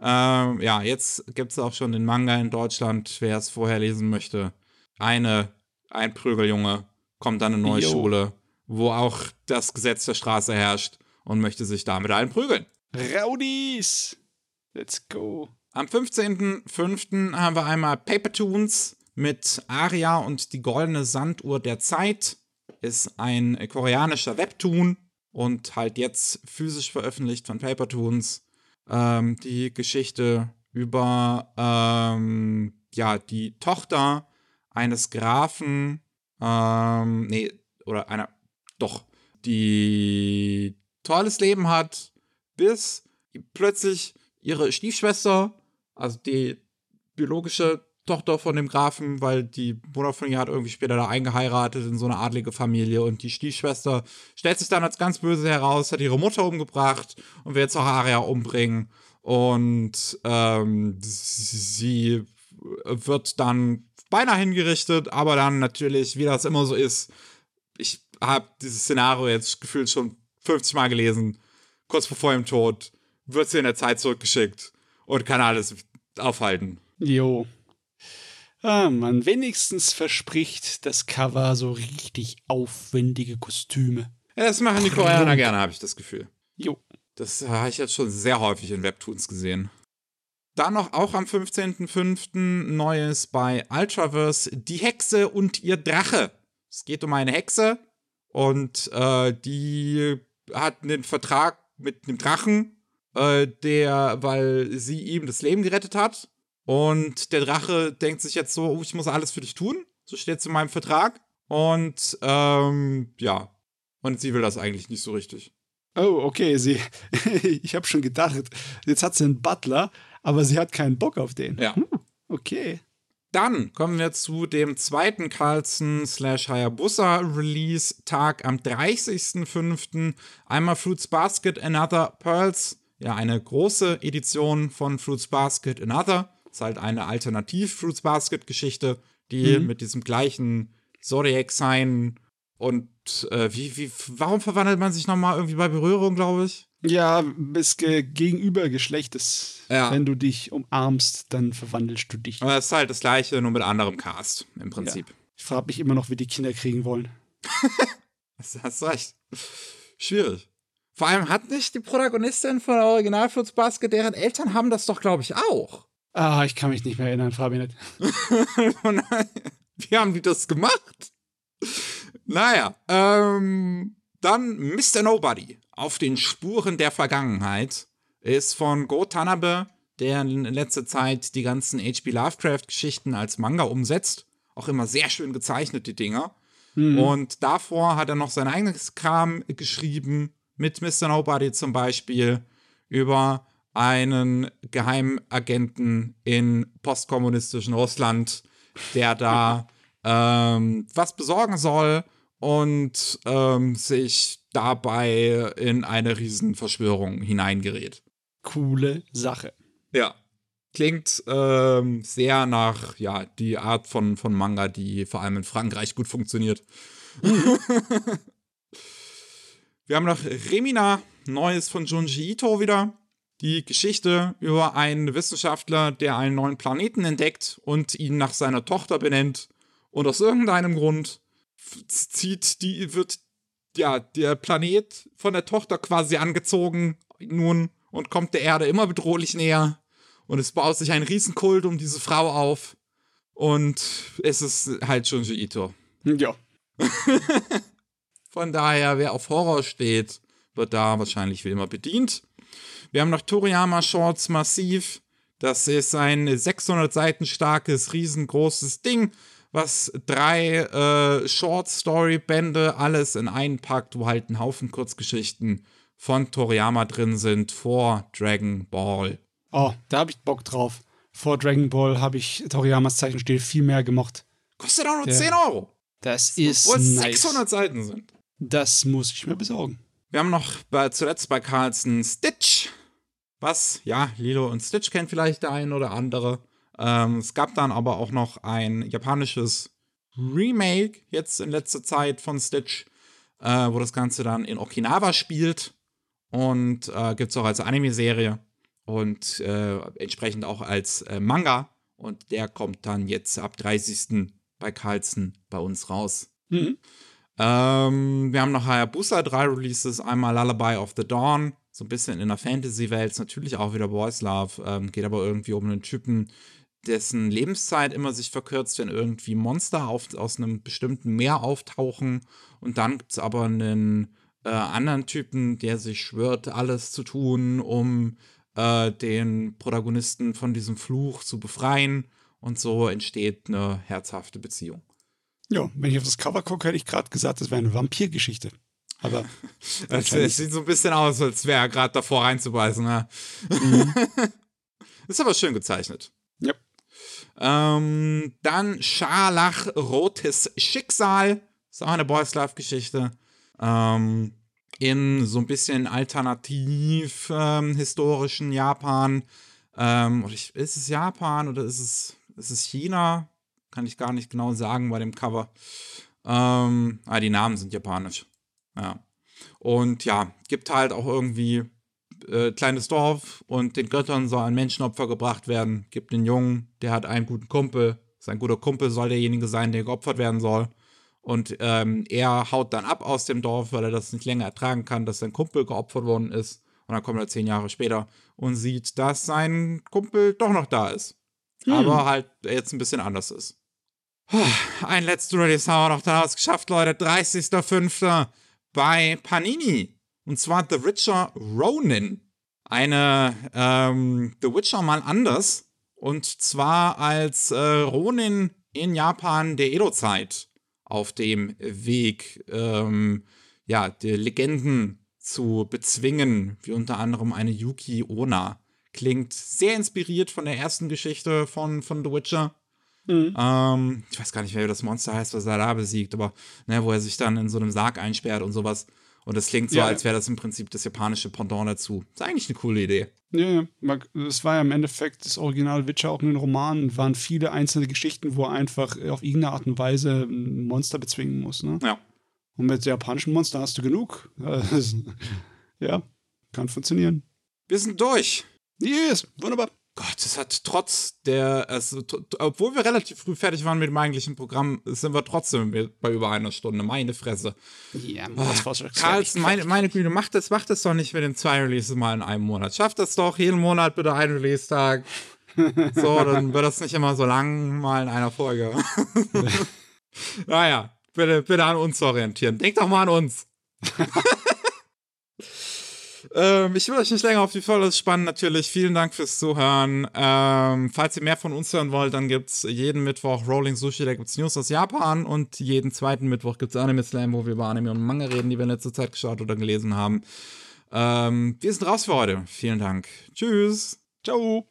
Ähm, ja, jetzt gibt es auch schon den Manga in Deutschland, wer es vorher lesen möchte. Eine, ein Prügeljunge kommt an eine neue Jo. Schule, wo auch das Gesetz der Straße herrscht und möchte sich da mit allen prügeln. Rowdies! Let's go. Am 15.05. haben wir einmal Paper Toons mit Aria und die goldene Sanduhr der Zeit. Ist ein koreanischer Webtoon und halt jetzt physisch veröffentlicht von Paper Toons. Ähm, die Geschichte über ähm, ja, die Tochter eines Grafen, ähm, nee, oder einer, doch, die tolles Leben hat, bis plötzlich ihre Stiefschwester, also die biologische Tochter von dem Grafen, weil die Mutter von ihr hat irgendwie später da eingeheiratet in so eine adlige Familie und die Stiefschwester stellt sich dann als ganz böse heraus, hat ihre Mutter umgebracht und will jetzt auch Aria umbringen. Und ähm, sie wird dann beinahe hingerichtet, aber dann natürlich, wie das immer so ist, ich habe dieses Szenario jetzt gefühlt schon 50 Mal gelesen, kurz vor ihrem Tod wird sie in der Zeit zurückgeschickt und kann alles aufhalten. Jo. Ah, man, wenigstens verspricht das Cover so richtig aufwendige Kostüme. Ja, das machen die Koreaner gerne, habe ich das Gefühl. Jo. Das habe ich jetzt schon sehr häufig in Webtoons gesehen. Dann noch auch am 15.05. Neues bei Ultraverse, Die Hexe und ihr Drache. Es geht um eine Hexe und äh, die hat einen Vertrag mit einem Drachen, äh, der, weil sie ihm das Leben gerettet hat. Und der Drache denkt sich jetzt so, oh, ich muss alles für dich tun. So steht es in meinem Vertrag. Und ähm, ja. Und sie will das eigentlich nicht so richtig. Oh, okay, sie. ich habe schon gedacht, jetzt hat sie einen Butler, aber sie hat keinen Bock auf den. Ja. Hm, okay. Dann kommen wir zu dem zweiten Carlson slash Hayabusa Release Tag am 30.05. Einmal Fruits Basket Another Pearls. Ja, eine große Edition von Fruits Basket Another. Ist halt eine Alternativ Fruits Basket Geschichte, die Mhm. mit diesem gleichen Zodiac Sign und äh, wie, wie, warum verwandelt man sich nochmal irgendwie bei Berührung, glaube ich? Ja, bis ge gegenüber Geschlechtes. Ja. Wenn du dich umarmst, dann verwandelst du dich. Aber es ist halt das gleiche, nur mit anderem Cast im Prinzip. Ich frage mich immer noch, wie die Kinder kriegen wollen. Das hast recht. Schwierig. Vor allem hat nicht die Protagonistin von Original Fruits Basket, deren Eltern haben das doch, glaube ich, auch. Ah, ich kann mich nicht mehr erinnern, frag mich nicht. Wie haben die das gemacht? Naja, ähm, dann Mr. Nobody auf den Spuren der Vergangenheit ist von Go Tanabe, der in letzter Zeit die ganzen H.P. Lovecraft-Geschichten als Manga umsetzt. Auch immer sehr schön gezeichnet, die Dinger. Und davor hat er noch sein eigenes Kram geschrieben, mit Mr. Nobody zum Beispiel, über einen Geheimagenten in postkommunistischen Russland, der da ähm, was besorgen soll und ähm, sich dabei in eine Riesenverschwörung hineingerät. Coole Sache. Ja. Klingt ähm, sehr nach, ja, die Art von, von Manga, die vor allem in Frankreich gut funktioniert. Wir haben noch Remina, Neues von Junji Ito wieder. Die Geschichte über einen Wissenschaftler, der einen neuen Planeten entdeckt und ihn nach seiner Tochter benennt. Und aus irgendeinem Grund zieht die, wird ja, der Planet von der Tochter quasi angezogen nun und kommt der Erde immer bedrohlich näher. Und es baut sich ein Riesenkult um diese Frau auf. Und es ist halt Junji Ito. Ja. Von daher, wer auf Horror steht, wird da wahrscheinlich wie immer bedient. Wir haben noch Toriyama Shorts Massiv. Das ist ein 600 Seiten starkes, riesengroßes Ding, was drei äh, Short-Story-Bände alles in einen packt, wo halt ein Haufen Kurzgeschichten von Toriyama drin sind vor Dragon Ball. Oh, da habe ich Bock drauf. Vor Dragon Ball habe ich Toriyamas Zeichenstil viel mehr gemocht. Kostet auch nur Ja. 10 Euro, Das ist wo es nice. 600 Seiten sind. Das muss ich mir besorgen. Wir haben noch bei, zuletzt bei Carlson Stitch. Was, ja, Lilo und Stitch kennt vielleicht der ein oder andere. Ähm, es gab dann aber auch noch ein japanisches Remake jetzt in letzter Zeit von Stitch. äh, wo das Ganze dann in Okinawa spielt. Und äh, gibt es auch als Anime-Serie und äh, entsprechend auch als äh, Manga. Und der kommt dann jetzt ab 30. bei Carlsen bei uns raus. Mhm. Ähm, wir haben noch Hayabusa, drei Releases. Einmal Lullaby of the Dawn, so ein bisschen in der Fantasy-Welt, natürlich auch wieder Boys Love, ähm, geht aber irgendwie um einen Typen, dessen Lebenszeit immer sich verkürzt, wenn irgendwie Monster auf, aus einem bestimmten Meer auftauchen. Und dann gibt es aber einen äh, anderen Typen, der sich schwört, alles zu tun, um äh, den Protagonisten von diesem Fluch zu befreien. Und so entsteht eine herzhafte Beziehung. Ja, wenn ich auf das Cover gucke, hätte ich gerade gesagt, das wäre eine Vampirgeschichte. Aber es, es, sieht so ein bisschen aus, als wäre er gerade davor reinzubeißen. Ne? Mhm. ist aber schön gezeichnet. Ähm, dann Scharlach Rotes Schicksal. Ist auch eine Boys Love Geschichte. Ähm, in so ein bisschen alternativ ähm, historischen Japan. Ähm, oder ich, ist es Japan oder ist es, ist es China? Kann ich gar nicht genau sagen bei dem Cover. Ähm, ah, die Namen sind japanisch. Ja. Und ja, gibt halt auch irgendwie äh, kleines Dorf und den Göttern soll ein Menschenopfer gebracht werden. Gibt einen Jungen, der hat einen guten Kumpel. Sein guter Kumpel soll derjenige sein, der geopfert werden soll. Und ähm, er haut dann ab aus dem Dorf, weil er das nicht länger ertragen kann, dass sein Kumpel geopfert worden ist. Und dann kommt er zehn Jahre später und sieht, dass sein Kumpel doch noch da ist. Hm. Aber halt jetzt ein bisschen anders ist. Ein letztes Release haben wir noch daraus geschafft, Leute. 30.05. bei Panini. Und zwar The Witcher Ronin. Eine ähm, The Witcher mal anders. Und zwar als äh, Ronin in Japan der Edo-Zeit auf dem Weg, ähm, ja, die Legenden zu bezwingen, wie unter anderem eine Yuki Ona. Klingt sehr inspiriert von der ersten Geschichte von, von The Witcher. Mhm. Ähm, ich weiß gar nicht, wer das Monster heißt, was er da besiegt, aber ne, wo er sich dann in so einem Sarg einsperrt und sowas. Und das klingt so, ja. als wäre das im Prinzip das japanische Pendant dazu. Ist eigentlich eine coole Idee. Ja, ja. Es war ja im Endeffekt das Original Witcher auch in den Romanen, waren viele einzelne Geschichten, wo er einfach auf irgendeine Art und Weise ein Monster bezwingen muss. Ne? Ja. Und mit japanischen Monster hast du genug. ja, kann funktionieren. Wir sind durch. Yes, wunderbar. Gott, es hat trotz der, also, obwohl wir relativ früh fertig waren mit dem eigentlichen Programm, sind wir trotzdem bei über einer Stunde. Meine Fresse. Ja, das war schon Carlson, meine, meine Güte, mach das, mach das doch nicht mit den zwei Releases mal in einem Monat. Schaff das doch, jeden Monat bitte einen Release-Tag. so, dann wird das nicht immer so lang mal in einer Folge. naja, bitte, bitte an uns orientieren. Denk doch mal an uns. Ähm, ich will euch nicht länger auf die Folge spannen, natürlich. Vielen Dank fürs Zuhören. Ähm, falls ihr mehr von uns hören wollt, dann gibt es jeden Mittwoch Rolling Sushi, da gibt es News aus Japan und jeden zweiten Mittwoch gibt es Anime Slam, wo wir über Anime und Manga reden, die wir in letzter Zeit geschaut oder gelesen haben. Ähm, wir sind raus für heute. Vielen Dank. Tschüss. Ciao.